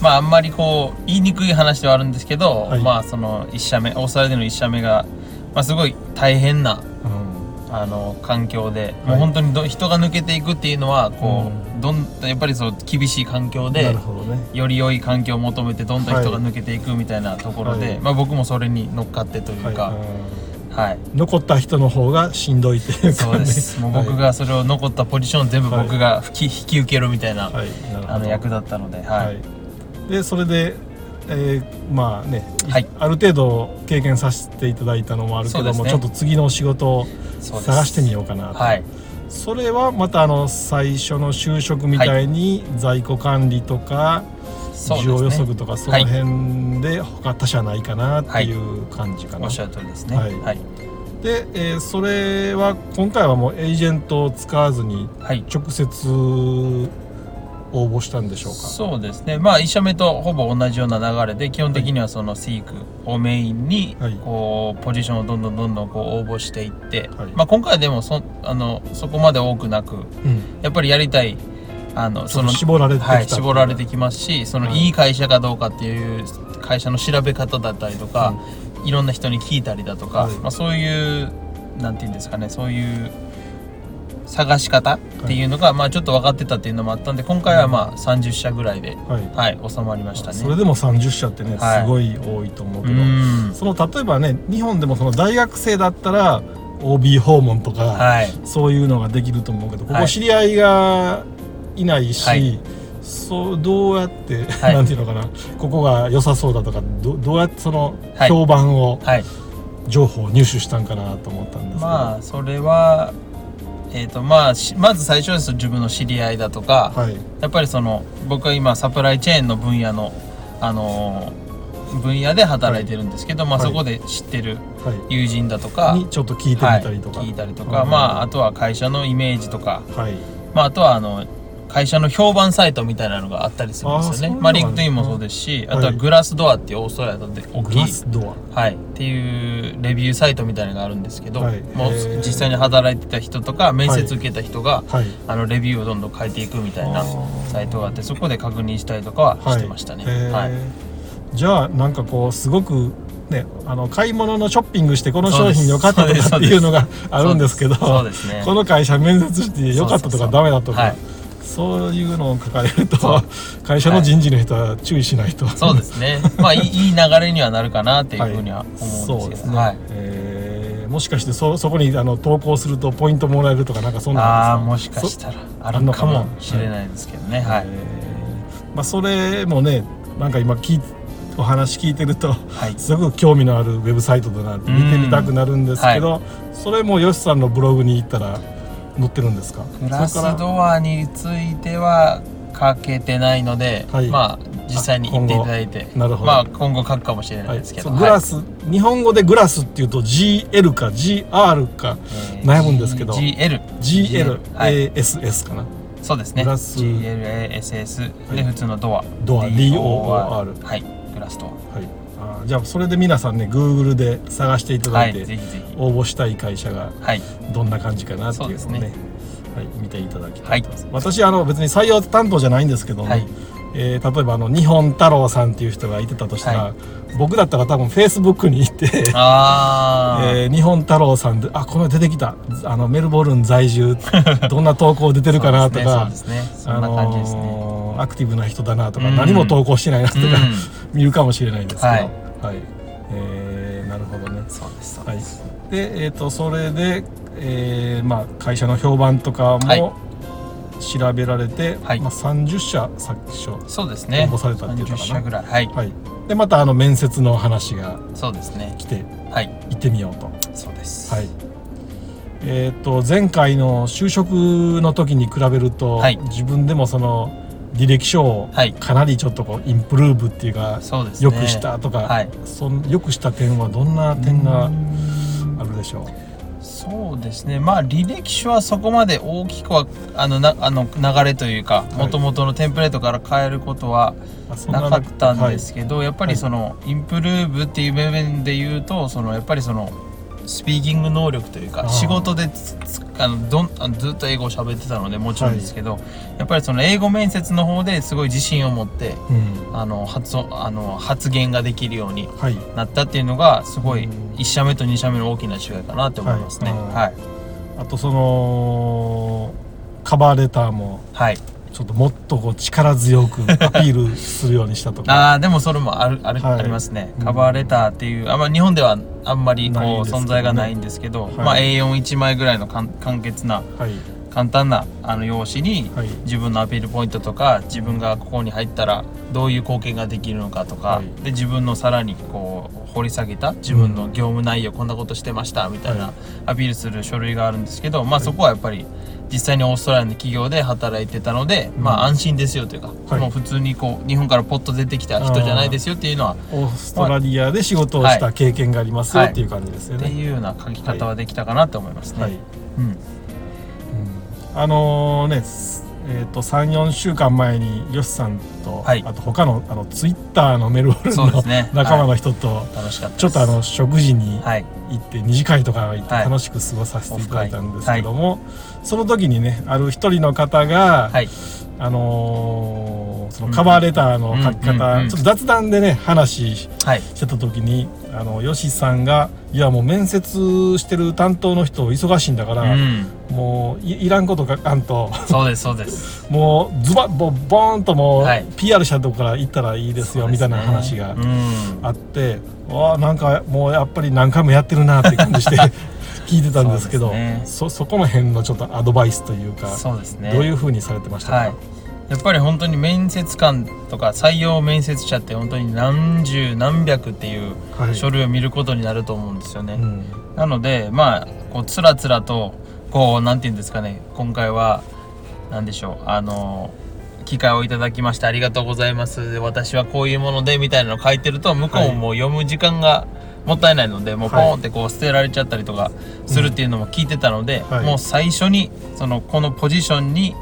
Speaker 2: まああんまりこう言いにくい話ではあるんですけど、
Speaker 1: はい。
Speaker 2: まあその1社目オーストラリアでの1社目が、まあ、すごい大変な
Speaker 1: うん。
Speaker 2: あの環境で、
Speaker 1: はい。
Speaker 2: もう本当にど人が抜けていくっていうのはこう、
Speaker 1: う
Speaker 2: どんやっぱりそう厳しい環境
Speaker 1: な
Speaker 2: で
Speaker 1: るほどね。
Speaker 2: より良い環境を求めてどんどん人が抜けていくみたいなところで、
Speaker 1: はい。
Speaker 2: まあ、僕もそれに乗っかってというか、
Speaker 1: はい。残った人の方がしんどいっていうか、ね、
Speaker 2: そうです。もう僕がそれを残ったポジション全部
Speaker 1: はい
Speaker 2: 僕が引き引き受けるみたいな、
Speaker 1: はい、はい。なるほど。
Speaker 2: あの役だったので、はい。
Speaker 1: はい、でそれで、えーまあね、
Speaker 2: はい。
Speaker 1: ある程度経験させていただいたのもあるけども、
Speaker 2: ね。
Speaker 1: ちょっと次の仕事を探してみようかなと。
Speaker 2: はい。
Speaker 1: それはまたあの最初の就職みたいに在庫管理とか、需要予測とかその辺で他他社ないかなっていう感じかな、
Speaker 2: おっしゃる通りですね。
Speaker 1: はい。
Speaker 2: はい、
Speaker 1: で、えーそれは今回はもうエージェントを使わずに
Speaker 2: はい。
Speaker 1: 直接応募したんでしょうか？
Speaker 2: そうですね。まあ1社目とほぼ同じような流れで基本的にはその SEEK をメインに
Speaker 1: はい。
Speaker 2: こうポジションをどんどんどんどんこう応募していって、
Speaker 1: はい。
Speaker 2: まあ、今回はでもそあのそこまで多くなく
Speaker 1: うん。
Speaker 2: やっぱりやりたいあの
Speaker 1: ちょっと絞られてきた。
Speaker 2: はい、絞られてきますしその
Speaker 1: はい。
Speaker 2: いい会社かどうかっていう会社の調べ方だったりとか、いろんな人に聞いたりだとか、
Speaker 1: はい。
Speaker 2: まあ、そういうなんていうんですかねそういう探し方っていうのが、まあちょっと分かってたっていうのもあったんで今回はまあ30社ぐらいで、
Speaker 1: はい。
Speaker 2: はい、収まりましたね。
Speaker 1: それでも30社ってね、
Speaker 2: はい。
Speaker 1: すごい多いと思う
Speaker 2: う
Speaker 1: けど、
Speaker 2: ん。
Speaker 1: その例えばね日本でもその大学生だったら OB 訪問とか、
Speaker 2: はい。
Speaker 1: そういうのができると思うけどこ
Speaker 2: はい。
Speaker 1: こ知り合いがいないし、
Speaker 2: はい。
Speaker 1: そうどうやって、
Speaker 2: はい。
Speaker 1: なんていうのかなここが良さそうだとかどどうやってその
Speaker 2: はい。
Speaker 1: 評判を、
Speaker 2: はい。
Speaker 1: 情報を入手したんかなと思ったんですけど、
Speaker 2: まあそれはえーとまあ、しまず最初です自分の知り合いだとか、
Speaker 1: はい。
Speaker 2: やっぱりその僕は今サプライチェーンの分野の、あのー分野で働いてるんですけど、まあ、
Speaker 1: はい
Speaker 2: そこで知ってる
Speaker 1: はい。
Speaker 2: 友人だとか、
Speaker 1: にちょっと聞いてみたりとか、
Speaker 2: はい、聞いたりと
Speaker 1: うん
Speaker 2: か、まあ、あとは会社のイメージとか、
Speaker 1: はい。
Speaker 2: まあ、あとはあの会社の評判サイトみたいなのがあったりするんですよね。まあ、 LinkedIn もそうですし、
Speaker 1: はい。
Speaker 2: あとは Glassdoor っていうオーストラリアで大
Speaker 1: グ
Speaker 2: きい
Speaker 1: ラスド
Speaker 2: はい、っていうレビューサイトみたいなのがあるんですけど、
Speaker 1: はい。
Speaker 2: もう実際に働いてた人とか面接受けた人が、あのレビューをどんどん書いていくみたいなサイトがあってそこで確認したりとかはしてましたね。はい。
Speaker 1: じゃあなんかこうすごくねあの買い物のショッピングしてこの商品良かったとかっていうのがあるんですけど
Speaker 2: ね。
Speaker 1: この会社面接して良かったとかダメだとか。
Speaker 2: はい
Speaker 1: そういうのを書かれると会社の人事の人は注意しないと、
Speaker 2: そうですね。まあいい いい流れにはなるかなっていうふうには思
Speaker 1: そううんですね、
Speaker 2: ですけど。はい。
Speaker 1: えーもしかしてそそこにあの投稿するとポイントもらえるとかなんかそんなん
Speaker 2: あもしかしたらあ
Speaker 1: あんのかも
Speaker 2: るかもしれないですけどね。はい。
Speaker 1: えーまあ、それもねなんか今聞いお話聞いてると
Speaker 2: はい。
Speaker 1: すごく興味のあるウェブサイトだなって見てみたくなるんですけど、それもよしさんのブログに行ったら載ってるんですか？
Speaker 2: グラスドアについては書けてないので、
Speaker 1: はい。
Speaker 2: まあ実際に行っていただいて、
Speaker 1: なるほど。
Speaker 2: まあ今後書くかもしれな
Speaker 1: はいい
Speaker 2: ですけど、
Speaker 1: そうグラス、日本語でグラスっていうと GL か GR か
Speaker 2: えー
Speaker 1: 悩むんですけど。
Speaker 2: GL
Speaker 1: GLASS、
Speaker 2: はい、
Speaker 1: かな。
Speaker 2: そうですね。
Speaker 1: グラス。
Speaker 2: GLASS で
Speaker 1: はい。
Speaker 2: 普通のドア。
Speaker 1: ドア DOOR
Speaker 2: はい。グラスド
Speaker 1: はいじゃあそれで皆さんね Google で探していただいて、
Speaker 2: ぜひぜひ。
Speaker 1: 応募したい会社が
Speaker 2: はい。
Speaker 1: どんな感じかなっていうのをねはい、見ていただきた
Speaker 2: はいい
Speaker 1: と思います、私あの別に採用担当じゃないんですけども、
Speaker 2: はい。
Speaker 1: えー例えばあの日本太郎さんっていう人がいてたとしたら、
Speaker 2: は
Speaker 1: 僕だったら多分フェイスブックに行って えー日本太郎さんであこの出てきた。あのメルボルン在住。どんな投稿出てるかなとか、アクティブな人だなとか、
Speaker 2: うん
Speaker 1: 何も投稿してないなとか、
Speaker 2: うん。
Speaker 1: 見るかもしれないですけど、
Speaker 2: は
Speaker 1: はい。いえーなるほどね。
Speaker 2: そうですそう
Speaker 1: はい。
Speaker 2: です、、
Speaker 1: で、えー、とそれで、えーまあ、会社の評判とか
Speaker 2: はい。
Speaker 1: も調べられて、
Speaker 2: はい。
Speaker 1: まあ、30社最初、
Speaker 2: そうですね。
Speaker 1: 応募されたっていうのかな。
Speaker 2: 30社ぐらい。はい、
Speaker 1: はい、でまたあの面接の話が
Speaker 2: そうですね。
Speaker 1: 来て
Speaker 2: はい。
Speaker 1: 行ってみようと。
Speaker 2: そうです。
Speaker 1: はい。えー、と前回の就職の時に比べると、
Speaker 2: はい。
Speaker 1: 自分でもその履歴書を
Speaker 2: はい。
Speaker 1: かなりちょっとこうインプルーブっていうか、
Speaker 2: そうですね。
Speaker 1: よくしたとか、
Speaker 2: はい。
Speaker 1: そんよくした点はどんな点があるでしょう？
Speaker 2: そうですね。まあ履歴書はそこまで大きくはあのなあの流れというか
Speaker 1: い。
Speaker 2: もともとのテンプレートから変えることはなかったんです
Speaker 1: け
Speaker 2: けど、やっぱりそのインプルーブっていう部分で言うとそのやっぱりそのスピーキング能力というか仕事であのどんあのずっと英語を喋ってたのでもちろんですけど、やっぱりその英語面接の方ですごい自信を持って
Speaker 1: うん。
Speaker 2: あの発音あの発言ができるように
Speaker 1: はい。
Speaker 2: なったっていうのがすごい
Speaker 1: うん。
Speaker 2: 1社目と2社目の大きな違いかなって思いますね。
Speaker 1: はい。
Speaker 2: はい、
Speaker 1: あとそのカバーレターも
Speaker 2: はい
Speaker 1: ちょっともっとこう力強くアピールするようにしたとか。
Speaker 2: ああでもそれもあるある、
Speaker 1: はい。
Speaker 2: ありますね。
Speaker 1: うん
Speaker 2: カバーレターっていうあんま日本ではあんまりこう
Speaker 1: ね
Speaker 2: 存在がないんですけど
Speaker 1: はい。
Speaker 2: まあ A41 枚ぐらいの簡潔な
Speaker 1: はい。
Speaker 2: 簡単なあの用紙に
Speaker 1: はい。
Speaker 2: 自分のアピールポイントとか自分がここに入ったらどういう貢献ができるのかとか、
Speaker 1: はい。
Speaker 2: で自分のさらにこう掘り下げた自分の業務内容こんなことしてましたみたい
Speaker 1: は
Speaker 2: ない。アピールする書類があるんですけど、まあ
Speaker 1: はい
Speaker 2: そこはやっぱり実際にオーストラリアの企業で働いてたので、
Speaker 1: うん。
Speaker 2: まあ安心ですよというか、
Speaker 1: はい。
Speaker 2: もう普通にこう日本からポッと出てきた人じゃないですよっていうのは
Speaker 1: オーストラリアで仕事をした経験がありますよっていう感じですよね。
Speaker 2: っていうような書き方はできたかなと思いますね。
Speaker 1: はい。
Speaker 2: うん、
Speaker 1: うん。あのねすえー、と34週間前によしさんと、
Speaker 2: はい。
Speaker 1: あと他のあのツイッターのメルボルンの
Speaker 2: ね。
Speaker 1: 仲間の人と、
Speaker 2: 楽しかったです。
Speaker 1: ちょっとあの食事に
Speaker 2: はい。
Speaker 1: 行って二次会とか行って
Speaker 2: はい。
Speaker 1: 楽しく過ごさせていただいたんですけども、その時にねある一人の方が、
Speaker 2: はい
Speaker 1: あのーそのカバーレターの書き方、
Speaker 2: うんうん。うん。
Speaker 1: ちょっと雑談でね話し
Speaker 2: はい。
Speaker 1: してた時にあのヨシさんが「いやもう面接してる担当の人忙しいんだから、
Speaker 2: うん。
Speaker 1: もういいらんこと書かんと。
Speaker 2: そうですそうです。
Speaker 1: もうズバッボボーンともう、
Speaker 2: はい。
Speaker 1: PR したとこから行ったらいいですよみたいな話が
Speaker 2: うん。
Speaker 1: あって、わあなんかもうやっぱり何回もやってるなって感じして聞いてたんですけど
Speaker 2: そすね。
Speaker 1: そそこの辺のちょっとアドバイスというか
Speaker 2: そうですね。
Speaker 1: どういうふうにされてましたか、
Speaker 2: はい。やっぱり本当に面接官とか採用面接者って本当に何十何百っていう
Speaker 1: はい。
Speaker 2: 書類を見ることになると思うんですよね、
Speaker 1: うん。
Speaker 2: なのでまあこうつらつらとこうなんて言うんですかね今回は何でしょうあの機会をいただきましてありがとうございます。で私はこういうものでみたいなの書いてると向こうも読む時間がもったいないのでもうポンってこう捨てられちゃったりとかするっていうのも聞いてたので、
Speaker 1: はい。
Speaker 2: もう最初にそのこのポジションに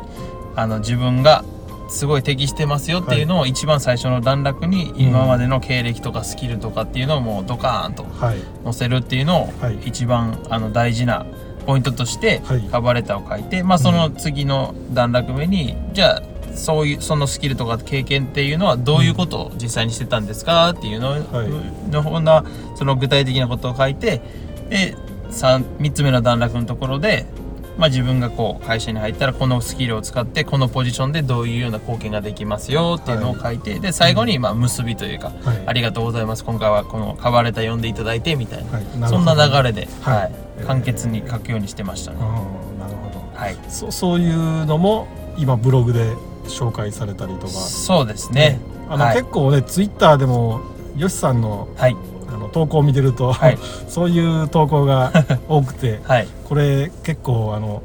Speaker 2: あの自分がすごい適してますよっていうのを一番最初の段落に今までの経歴とかスキルとかっていうのをもうドカーンと
Speaker 1: はい。
Speaker 2: 載せるっていうのを
Speaker 1: はい
Speaker 2: 一番あの大事なポイントとして
Speaker 1: はい。
Speaker 2: カバーレターを書いて、まあその次の段落目にじゃあそういうそのスキルとか経験っていうのはどういうことを実際にしてたんですかっていうの,、
Speaker 1: はい。
Speaker 2: のほんなその具体的なことを書いてで 3, 3つ目の段落のところで、まあ、自分がこう会社に入ったらこのスキルを使ってこのポジションでどういうような貢献ができますよっていうのを書いて、で最後にまあ結びというか、
Speaker 1: はい。
Speaker 2: ありがとうございます。今回はこのカバーレター読んでいただいてみたいな、
Speaker 1: はい。
Speaker 2: そんな流れで、
Speaker 1: はい。
Speaker 2: 簡潔に書くようにしてましたね。
Speaker 1: うんなるほど。
Speaker 2: はい、
Speaker 1: そそういうのも今ブログで紹介されたりとか。
Speaker 2: そうですね。
Speaker 1: あの、
Speaker 2: はい。
Speaker 1: 結構ねツイッターでもよしさんの
Speaker 2: はい、
Speaker 1: あの投稿を見てると、
Speaker 2: はい。
Speaker 1: そういう投稿が 多くて
Speaker 2: はい、
Speaker 1: これ結構あの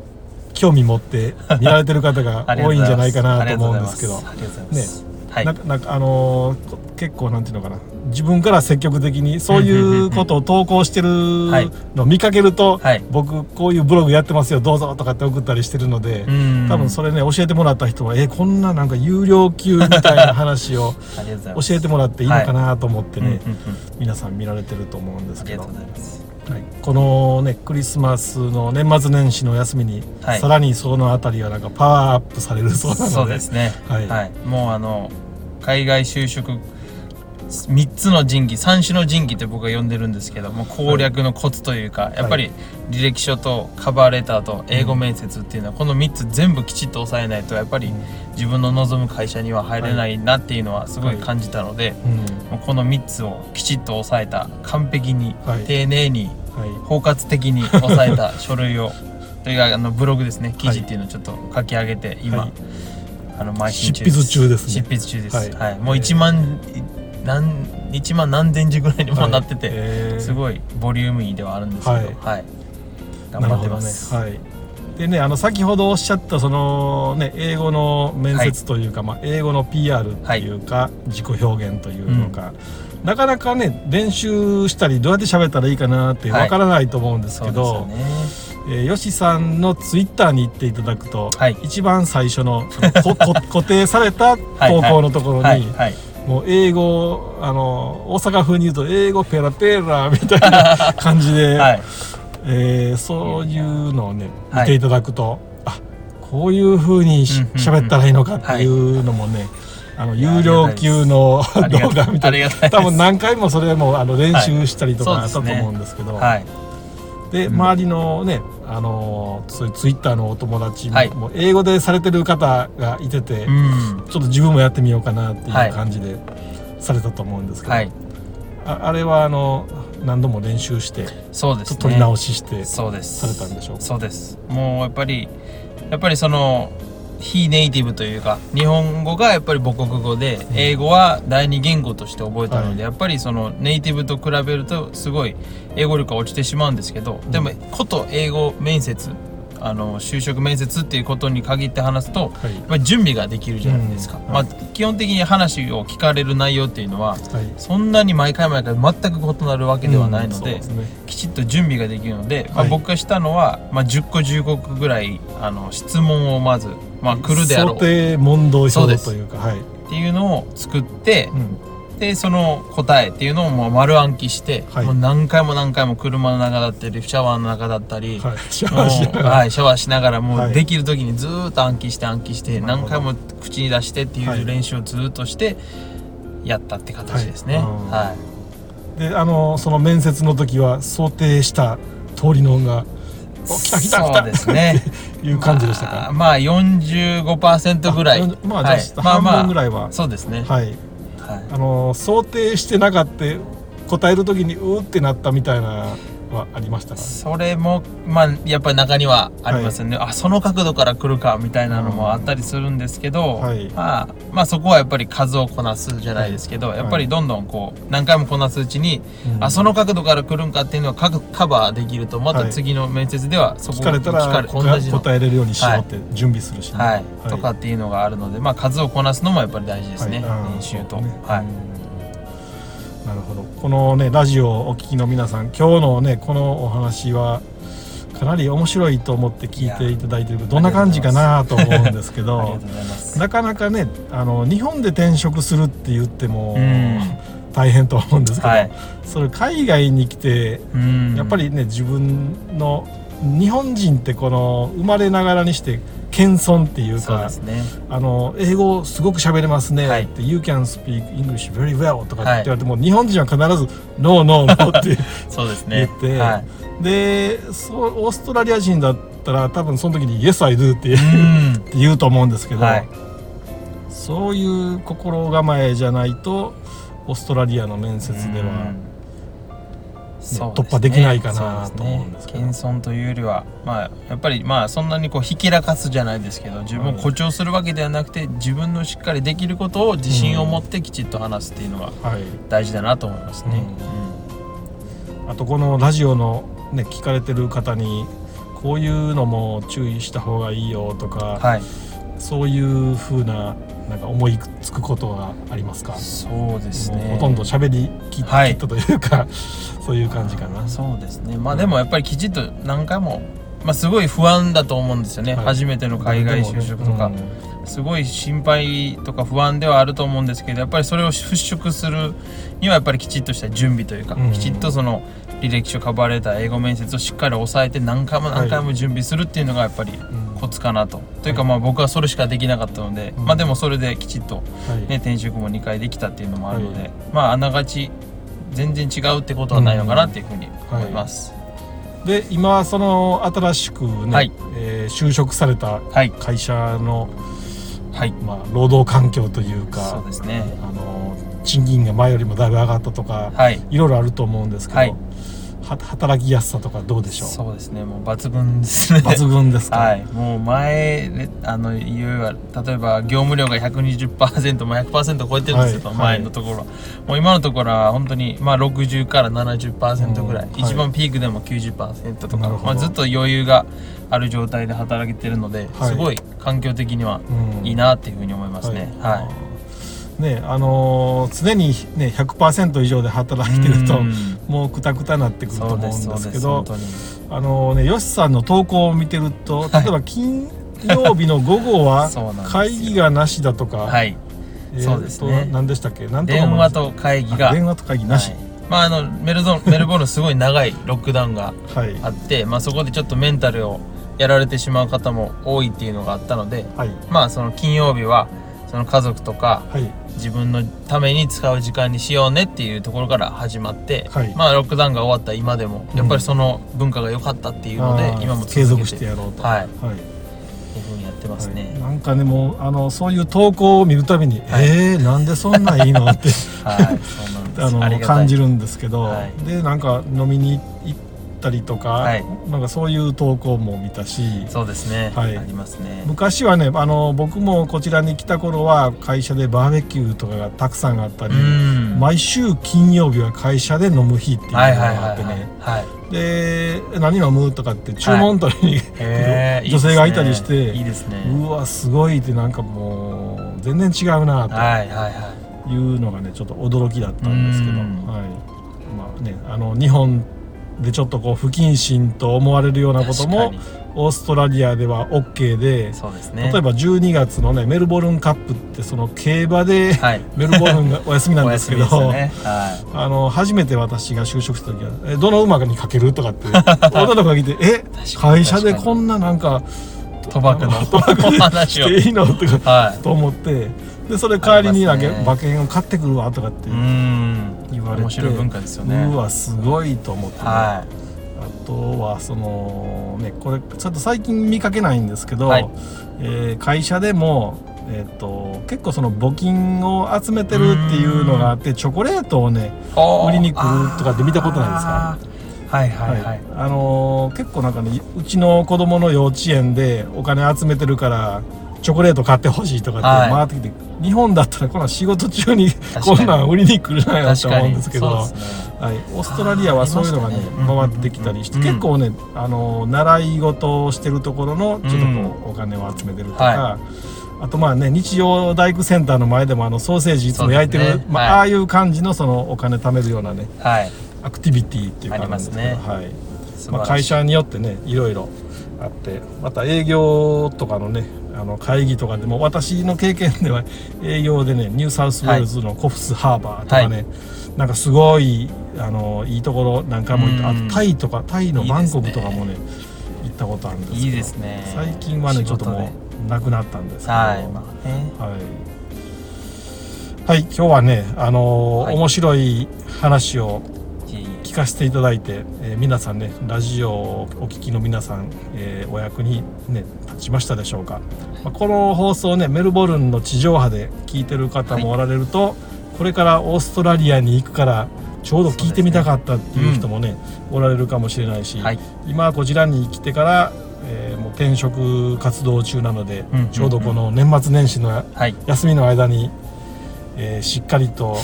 Speaker 1: 興味持って見られてる方が 多いんじゃないかなと思うんですけど。
Speaker 2: ありがとうございます。はい。
Speaker 1: な、なんかあのーこ結構なんていうのかな自分から積極的にそういうことを投稿してる
Speaker 2: はい。
Speaker 1: のを見かけると、
Speaker 2: はい。
Speaker 1: 僕こういうブログやってますよどうぞとかって送ったりしてるので、
Speaker 2: うん。
Speaker 1: 多分それね教えてもらった人はえこんななんか有料級みたいな話を。教えてもらっていいのかなと思ってね、皆さん見られてると思うんですけど。このねクリスマスの年末年始の休みに、
Speaker 2: はい。
Speaker 1: さらにそのあたりがなんかパワーアップされるそうなので。
Speaker 2: そうですね。
Speaker 1: はい。
Speaker 2: はい、もうあの海外就職3つの人技3種の人技って僕は呼んでるんですけども攻略のコツというか、やっぱり履歴書とカバーレターと英語面接っていうのはこの3つ全部きちっと押さえないとやっぱり自分の望む会社には入れないなっていうのはすごい感じたので、この3つをきちっと押さえた完璧に、
Speaker 1: はい。
Speaker 2: 丁寧に
Speaker 1: はい。
Speaker 2: 包括的に押さえた書類を というかあのブログですね記事っていうのをちょっと書き上げて今、
Speaker 1: はい。
Speaker 2: あの邁進中
Speaker 1: 執筆中ですね。
Speaker 2: 執筆中です。
Speaker 1: は
Speaker 2: はい。い、もう1万何1万何千字ぐらいにもなってて、
Speaker 1: えー。
Speaker 2: すごいボリュームいいではあるんですけど
Speaker 1: は
Speaker 2: はい。い、頑張ってます、
Speaker 1: でねあの先ほどおっしゃったそのね英語の面接というか、まあ、英語の PR っていうか、自己表現というのか、なかなかね練習したりどうやって喋ったらいいかなってわからないと思うんですけど、
Speaker 2: ですよね。
Speaker 1: えー、よしさんのツイッターに行っていただくと、
Speaker 2: はい。
Speaker 1: 一番最初の 固定された投稿のところに、
Speaker 2: はい。はい
Speaker 1: もう英語あの大阪風に言うと英語ペラペラみたいな感じで、
Speaker 2: はい。
Speaker 1: えーそういうのをね
Speaker 2: はい。
Speaker 1: 見ていただくと、あこういう風にし
Speaker 2: うんうんうん
Speaker 1: 喋ったらいいのかっていうのもね、あの有料級の動画みたいな。多分何回もそれもあの練習したりとか
Speaker 2: はい。
Speaker 1: あったと思うんですけど、
Speaker 2: はい
Speaker 1: で
Speaker 2: うん。
Speaker 1: 周りのねあのーそういうツイッターのお友達も,、
Speaker 2: はい。
Speaker 1: もう英語でされてる方がいてて、
Speaker 2: うん。
Speaker 1: ちょっと自分もやってみようかなってい
Speaker 2: はい。う
Speaker 1: 感じでされたと思うんですけど、
Speaker 2: はい。
Speaker 1: ああれはあの何度も練習して
Speaker 2: そうですね。
Speaker 1: 取り直しして
Speaker 2: そうです。
Speaker 1: されたんでしょうか？
Speaker 2: そうです。もうやっぱりやっぱりその非ネイティブというか日本語がやっぱり母国語で
Speaker 1: うん。
Speaker 2: 英語は第二言語として覚えたので、
Speaker 1: はい。
Speaker 2: やっぱりそのネイティブと比べるとすごい英語力が落ちてしまうんですけど、
Speaker 1: うん。
Speaker 2: でもこと英語面接あの就職面接っていうことに限って話すと
Speaker 1: はい。
Speaker 2: やっぱり準備ができるじゃないですか、
Speaker 1: うん。
Speaker 2: まあ、基本的に話を聞かれる内容っていうのは
Speaker 1: はい。
Speaker 2: そんなに毎回毎回全く異なるわけではないので,、
Speaker 1: うんそうすね。
Speaker 2: きちっと準備ができるので、まあ、
Speaker 1: はい。
Speaker 2: 僕がしたのは、まあ、10個15個ぐらいあの質問をまず、まあ、来るであろう。
Speaker 1: 想定問答表というかはい、
Speaker 2: っていうのを作って
Speaker 1: うん。
Speaker 2: でその答えっていうのをもう丸暗記して、
Speaker 1: はい。
Speaker 2: もう何回も何回も車の中だったりシャワーの中だったり、
Speaker 1: はい。シャワーしながら。
Speaker 2: はい、シャワーしながらも
Speaker 1: はい。
Speaker 2: うできる時にずーっと暗記して暗記して何回も口に出してってい
Speaker 1: はい。う
Speaker 2: 練習をずーっとしてやったって形ですね。
Speaker 1: はい。
Speaker 2: は
Speaker 1: であのその面接の時は想定した通りの音が「お来た来た来た!」
Speaker 2: そうですね。
Speaker 1: いう感じでしたか、
Speaker 2: まあ、まあ45%ぐらい。
Speaker 1: あまあ
Speaker 2: はい。
Speaker 1: じゃあ半分ぐらいは。
Speaker 2: そうですね、
Speaker 1: はい。
Speaker 2: はい。
Speaker 1: あの想定してなかった答える時にうーってなったみたいなはありましたか？
Speaker 2: それもまあやっぱり中にはありますよね、あその角度から来るかみたいなのもあったりするんですけど、
Speaker 1: はい。
Speaker 2: まあ、まあそこはやっぱり数をこなすじゃないですけど、
Speaker 1: はい。
Speaker 2: やっぱりどんどんこう何回もこなすうちに、
Speaker 1: うん。
Speaker 2: あその角度から来るんかっていうのをカカバーできるとまた
Speaker 1: はい
Speaker 2: 次の面接ではそこ
Speaker 1: 聞かれたら答えれるようにしようって準備するしね、
Speaker 2: はい、とかっていうのがあるので、まあ、数をこなすのもやっぱり大事ですね、練習と、はい、
Speaker 1: なるほど。このねラジオをお聞きの皆さん今日のねこのお話はかなり面白いと思って聞いていただいてるけどどんな感じかなと思うんですけど なかなかねあの日本で転職するって言っても
Speaker 2: うん。
Speaker 1: 大変と思うんですけど、
Speaker 2: はい。
Speaker 1: それ海外に来て
Speaker 2: うん。
Speaker 1: やっぱりね自分の日本人ってこの生まれながらにして謙遜っていうか
Speaker 2: ね。
Speaker 1: あの英語すごく喋れますね、
Speaker 2: はい。
Speaker 1: って「You can speak English very well」とかって
Speaker 2: はい。
Speaker 1: 言われても、日本人は必ず「No No No」って
Speaker 2: そうですね。
Speaker 1: 言って、
Speaker 2: はい。
Speaker 1: でそうオーストラリア人だったら多分その時に「Yes I do」って言う
Speaker 2: うん。
Speaker 1: って言うと思うんですけど、
Speaker 2: はい。
Speaker 1: そういう心構えじゃないとオーストラリアの面接では、突破できないかなと思うんですけど。
Speaker 2: 謙遜というよりはまあやっぱりまあそんなにこうひけらかすじゃないですけど自分を誇張するわけではなくて自分のしっかりできることを自信を持ってきちっと話すっていうのが
Speaker 1: はい、
Speaker 2: 大事だなと思いますね。
Speaker 1: あとこのラジオの、ね、聞かれてる方にこういうのも注意した方がいいよとか、
Speaker 2: はい。
Speaker 1: そういう風ななんか思いつくことがありますか？
Speaker 2: そうですね。
Speaker 1: ほとんど喋りき,、
Speaker 2: はい
Speaker 1: 切ったというかそういう感じかな。
Speaker 2: そうですね。まあでもやっぱりきちっと何回もまあすごい不安だと思うんですよね、
Speaker 1: はい。
Speaker 2: 初めての海外就職とか、すごい心配とか不安ではあると思うんですけどやっぱりそれを払拭するにはやっぱりきちっとした準備というか、
Speaker 1: うん。
Speaker 2: きちっとその履歴書カバーレター英語面接をしっかり押さえて何回も何回も準備するっていうのがやっぱり
Speaker 1: うん
Speaker 2: コツかなと、というかまあ僕はそれしかできなかったので、
Speaker 1: うん。
Speaker 2: まあでもそれできちっと
Speaker 1: はい。
Speaker 2: ね転職も2回できたっていうのもあるので、
Speaker 1: はい。
Speaker 2: まああながち全然違うってことはないのかなっていうふうに思います、
Speaker 1: で今その新しくね、
Speaker 2: はい。
Speaker 1: えー就職された
Speaker 2: はい。
Speaker 1: 会社の、
Speaker 2: はい。
Speaker 1: まあ、労働環境というか
Speaker 2: そうですね。
Speaker 1: あの賃金が前よりもだいぶ上がったとか、
Speaker 2: はい。
Speaker 1: いろいろあると思うんですけど、
Speaker 2: はい。
Speaker 1: は働きやすさとかどうでしょう？
Speaker 2: そうですね。もう抜群ですね。
Speaker 1: 抜群ですか、
Speaker 2: はい、もう前ねあのいわゆる。例えば業務量が120%も100%超えてるんですよ、
Speaker 1: はい
Speaker 2: 前のところは、もう今のところは本当にまあ60から70%ぐらい、
Speaker 1: うん
Speaker 2: 一番ピークでも90%とか、まあ、ずっと余裕がある状態で働けてるので、
Speaker 1: はい。
Speaker 2: すごい環境的には
Speaker 1: うん。
Speaker 2: いいなっていうふうに思いますね、はい。
Speaker 1: ねあのー常にね100%以上で働いてると
Speaker 2: うん
Speaker 1: もうクタクタになってくると思うんですけどあのねよしさんの投稿を見てると
Speaker 2: はい。
Speaker 1: 例えば金曜日の午後は 会議がなしだとか、
Speaker 2: はい。
Speaker 1: えー
Speaker 2: そうですね。
Speaker 1: と何でしたっけ？なんとか
Speaker 2: 電話と会議が。
Speaker 1: あ電話と会議なし。
Speaker 2: はい。まああのメルゾン メルボルンすごい長いロックダウンが
Speaker 1: はい。
Speaker 2: あって、まあ、そこでちょっとメンタルをやられてしまう方も多いっていうのがあったので
Speaker 1: はい。
Speaker 2: まあその金曜日はその家族とか
Speaker 1: はい
Speaker 2: 自分のために使う時間にしようねっていうところから始まって、
Speaker 1: はい。
Speaker 2: まあロックダウンが終わった今でもやっぱりその文化が良かったっていうので、
Speaker 1: あー
Speaker 2: 今も
Speaker 1: 継続してやろうと。
Speaker 2: はい。
Speaker 1: はい。
Speaker 2: っていうふうにやってますね。
Speaker 1: はい、なんかねもうあのそういう投稿を見るたびに、
Speaker 2: はい。
Speaker 1: えー、なんでそんなんいいのって
Speaker 2: はい、
Speaker 1: あの感じるんですけど、
Speaker 2: はい。
Speaker 1: でなんか飲みに行ったりとか、
Speaker 2: はい。
Speaker 1: なんかそういう投稿も見たし
Speaker 2: そうですね、
Speaker 1: はい。
Speaker 2: ありますね。
Speaker 1: 昔はねあの僕もこちらに来た頃は会社でバーベキューとかがたくさんあった
Speaker 2: う
Speaker 1: り、
Speaker 2: ん。
Speaker 1: 毎週金曜日は会社で飲む日っていうのが
Speaker 2: はいはいはい
Speaker 1: あってね、
Speaker 2: はい。はい。
Speaker 1: で何飲むとかって注文取りに、
Speaker 2: へー。
Speaker 1: 女性がいたりして
Speaker 2: いいですね。
Speaker 1: うわすごいってなんかもう全然違うなと
Speaker 2: はいはいはい。
Speaker 1: いうのがねちょっと驚きだったんですけど、
Speaker 2: うん。
Speaker 1: はい。まあね、あの日本でちょっとこう不謹慎と思われるようなこともオーストラリアでは OK で
Speaker 2: そうですね。
Speaker 1: 例えば12月のねメルボルンカップってその競馬で、
Speaker 2: はい。
Speaker 1: メルボルンがお休みなんですけど
Speaker 2: ね。は
Speaker 1: あの初めて私が就職した時は「えどの馬にかける?」とかって女の子が来て「え会社でこんななんか
Speaker 2: い賭博の
Speaker 1: 賭博
Speaker 2: お話を。
Speaker 1: していいの?」とか
Speaker 2: はい。
Speaker 1: と思って。でそれ帰りにだけ
Speaker 2: ありますね。
Speaker 1: 馬券を買ってくるわとかって
Speaker 2: うーん
Speaker 1: 言われて
Speaker 2: 面白い文化ですよね
Speaker 1: うわすごいと思ってね、
Speaker 2: は
Speaker 1: あとはそのねこれちょっと最近見かけないんですけど、
Speaker 2: はい。
Speaker 1: えー会社でも、えー、と結構その募金を集めてるっていうのがあってチョコレートをね売りに来るとかって見たことないですか？
Speaker 2: あー。はいはい。はい、
Speaker 1: あのー結構なんかねうちの子供の幼稚園でお金集めてるからチョコレート買ってほしいとかって
Speaker 2: はい。
Speaker 1: 回ってきて、日本だったらこんなん仕事中にこんなん売りに来るなよと思うんですけど
Speaker 2: ね。
Speaker 1: はい、オーストラリアはそういうのがね
Speaker 2: ね
Speaker 1: 回ってきたりして、
Speaker 2: うん。
Speaker 1: 結構ねあの習い事をしてるところのちょっとこう、お金を集めてるとか、
Speaker 2: は
Speaker 1: あとまあね日曜大工センターの前でもあのソーセージいつも焼いてる、
Speaker 2: ねはい
Speaker 1: まあ、ああいう感じのそのお金貯めるようなね
Speaker 2: はい。
Speaker 1: アクティビティっていうかなんですけどはい。まあ、会社によってねいろいろあってまた営業とかのねあの会議とかでも私の経験では営業でねニューサウスウェールズのコフスハーバーとかね、
Speaker 2: は
Speaker 1: なんかすごいあのいいところなんかも行ってあ
Speaker 2: うん。
Speaker 1: とタイとかタイのバンコクとかもね行ったことあるんですけど
Speaker 2: いいですね。
Speaker 1: 最近はねちょっともうなくなったんですけど。
Speaker 2: はいまあね。
Speaker 1: はい、はい、今日はねあのー
Speaker 2: はい。
Speaker 1: 面白い話を聞かせていただいて、えー皆さんねラジオをお聞きの皆さん、えーお役にね立ちましたでしょうか、まあ、この放送ねメルボルンの地上波で聞いてる方もおられると、これからオーストラリアに行くからちょうど聞いてみたかったっていう人もねおられるかもしれないし、
Speaker 2: はい。
Speaker 1: 今こちらに来てから、えーもう転職活動中なので、
Speaker 2: うんうんうん。
Speaker 1: ちょうどこの年末年始の
Speaker 2: はい。
Speaker 1: 休みの間に、えーしっかりと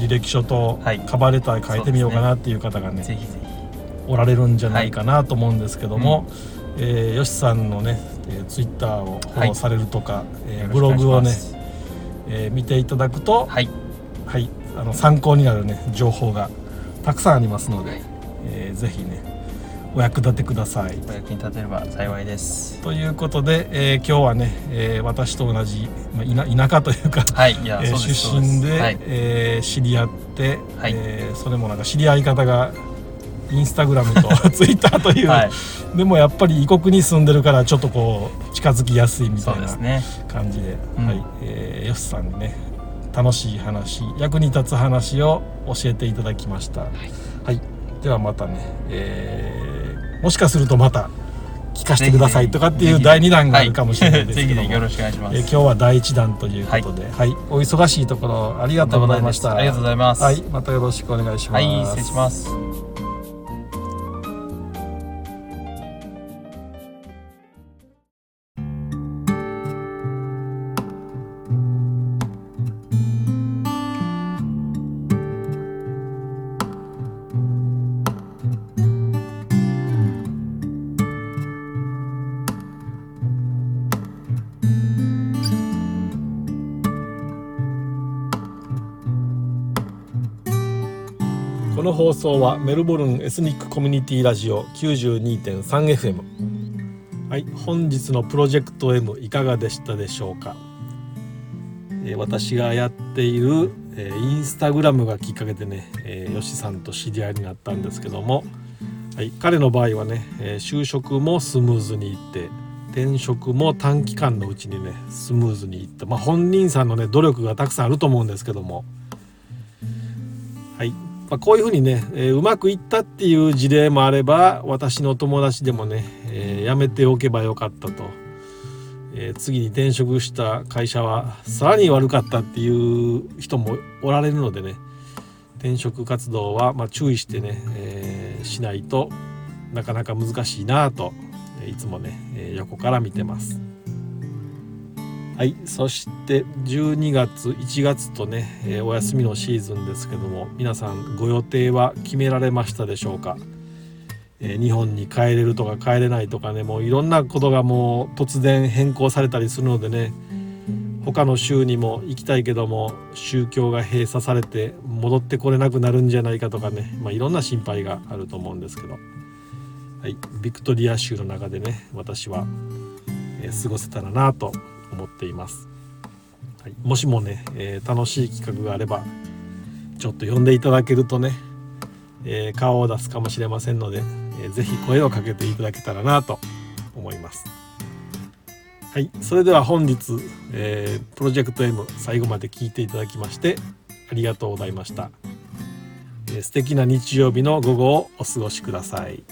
Speaker 1: 履歴書と
Speaker 2: はい。
Speaker 1: カバーレター書いてみようかなっていう方がね
Speaker 2: ぜひぜ
Speaker 1: おられるんじゃないかなと思うんですけども、えーよしさんのね、えー、ツイッターをフォローされるとか、
Speaker 2: ひ
Speaker 1: えーブログをねえー見ていただくと、
Speaker 2: はい。
Speaker 1: はい、あの参考になるね情報がたくさんありますので、
Speaker 2: はい。
Speaker 1: えーぜひねお役立てください。
Speaker 2: お役に立てれば幸いです。
Speaker 1: ということで、えー今日はね、えー私と同じ、まあ、田田舎というか
Speaker 2: はい。いや、
Speaker 1: えー出身で、
Speaker 2: はい。
Speaker 1: えー知り合って、
Speaker 2: はい。
Speaker 1: えーそれもなんか知り合い方がインスタグラムと ツイッターという、
Speaker 2: はい。
Speaker 1: でもやっぱり異国に住んでるからちょっとこう近づきやすいみたいな感じで、
Speaker 2: うん。
Speaker 1: はい。えー、よしさんにね楽しい話役に立つ話を教えていただきました、はい。ではまたね、えーもしかするとまた聞かせてくださいとかっていう第2弾があるかもしれないですけども、
Speaker 2: ぜひぜひよろしくお願いします。
Speaker 1: えー今日は第1弾ということで、はい。お忙しいところありがとうございました。
Speaker 2: ありがとうございます。
Speaker 1: はい。またよろしくお願いします。
Speaker 2: はい。失礼します
Speaker 1: の放送はメルボルンエスニックコミュニティラジオ 92.3FM はい本日のプロジェクト M いかがでしたでしょうか、えー私がやっている、えーインスタグラムがきっかけでね、えー、よしさんと知り合いになったんですけども、はい、彼の場合はね、え就職もスムーズにいって転職も短期間のうちにねスムーズにいった、まあ、本人さんのね努力がたくさんあると思うんですけども。はい、まあ、こういうふうにね、えーうまくいったっていう事例もあれば私の友達でもね、えー辞めておけばよかったと、えー次に転職した会社はさらに悪かったっていう人もおられるのでね転職活動はま注意してね、えしないとなかなか難しいなといつもね、え横から見てます。はい、そして12月1月とね、えーお休みのシーズンですけども皆さんご予定は決められましたでしょうか、えー日本に帰れるとか帰れないとかねもういろんなことがもう突然変更されたりするのでね他の州にも行きたいけども宗教が閉鎖されて戻ってこれなくなるんじゃないかとかね、まあ、いろんな心配があると思うんですけど、はい、ビクトリア州の中でね私は、えー過ごせたらなと思っています、はい、もしもね、えー楽しい企画があればちょっと呼んでいただけるとね、えー顔を出すかもしれませんので、えーぜひ声をかけていただけたらなと思います。はい。それでは本日、えープロジェクト M 最後まで聞いていただきましてありがとうございました、えー素敵な日曜日の午後をお過ごしください。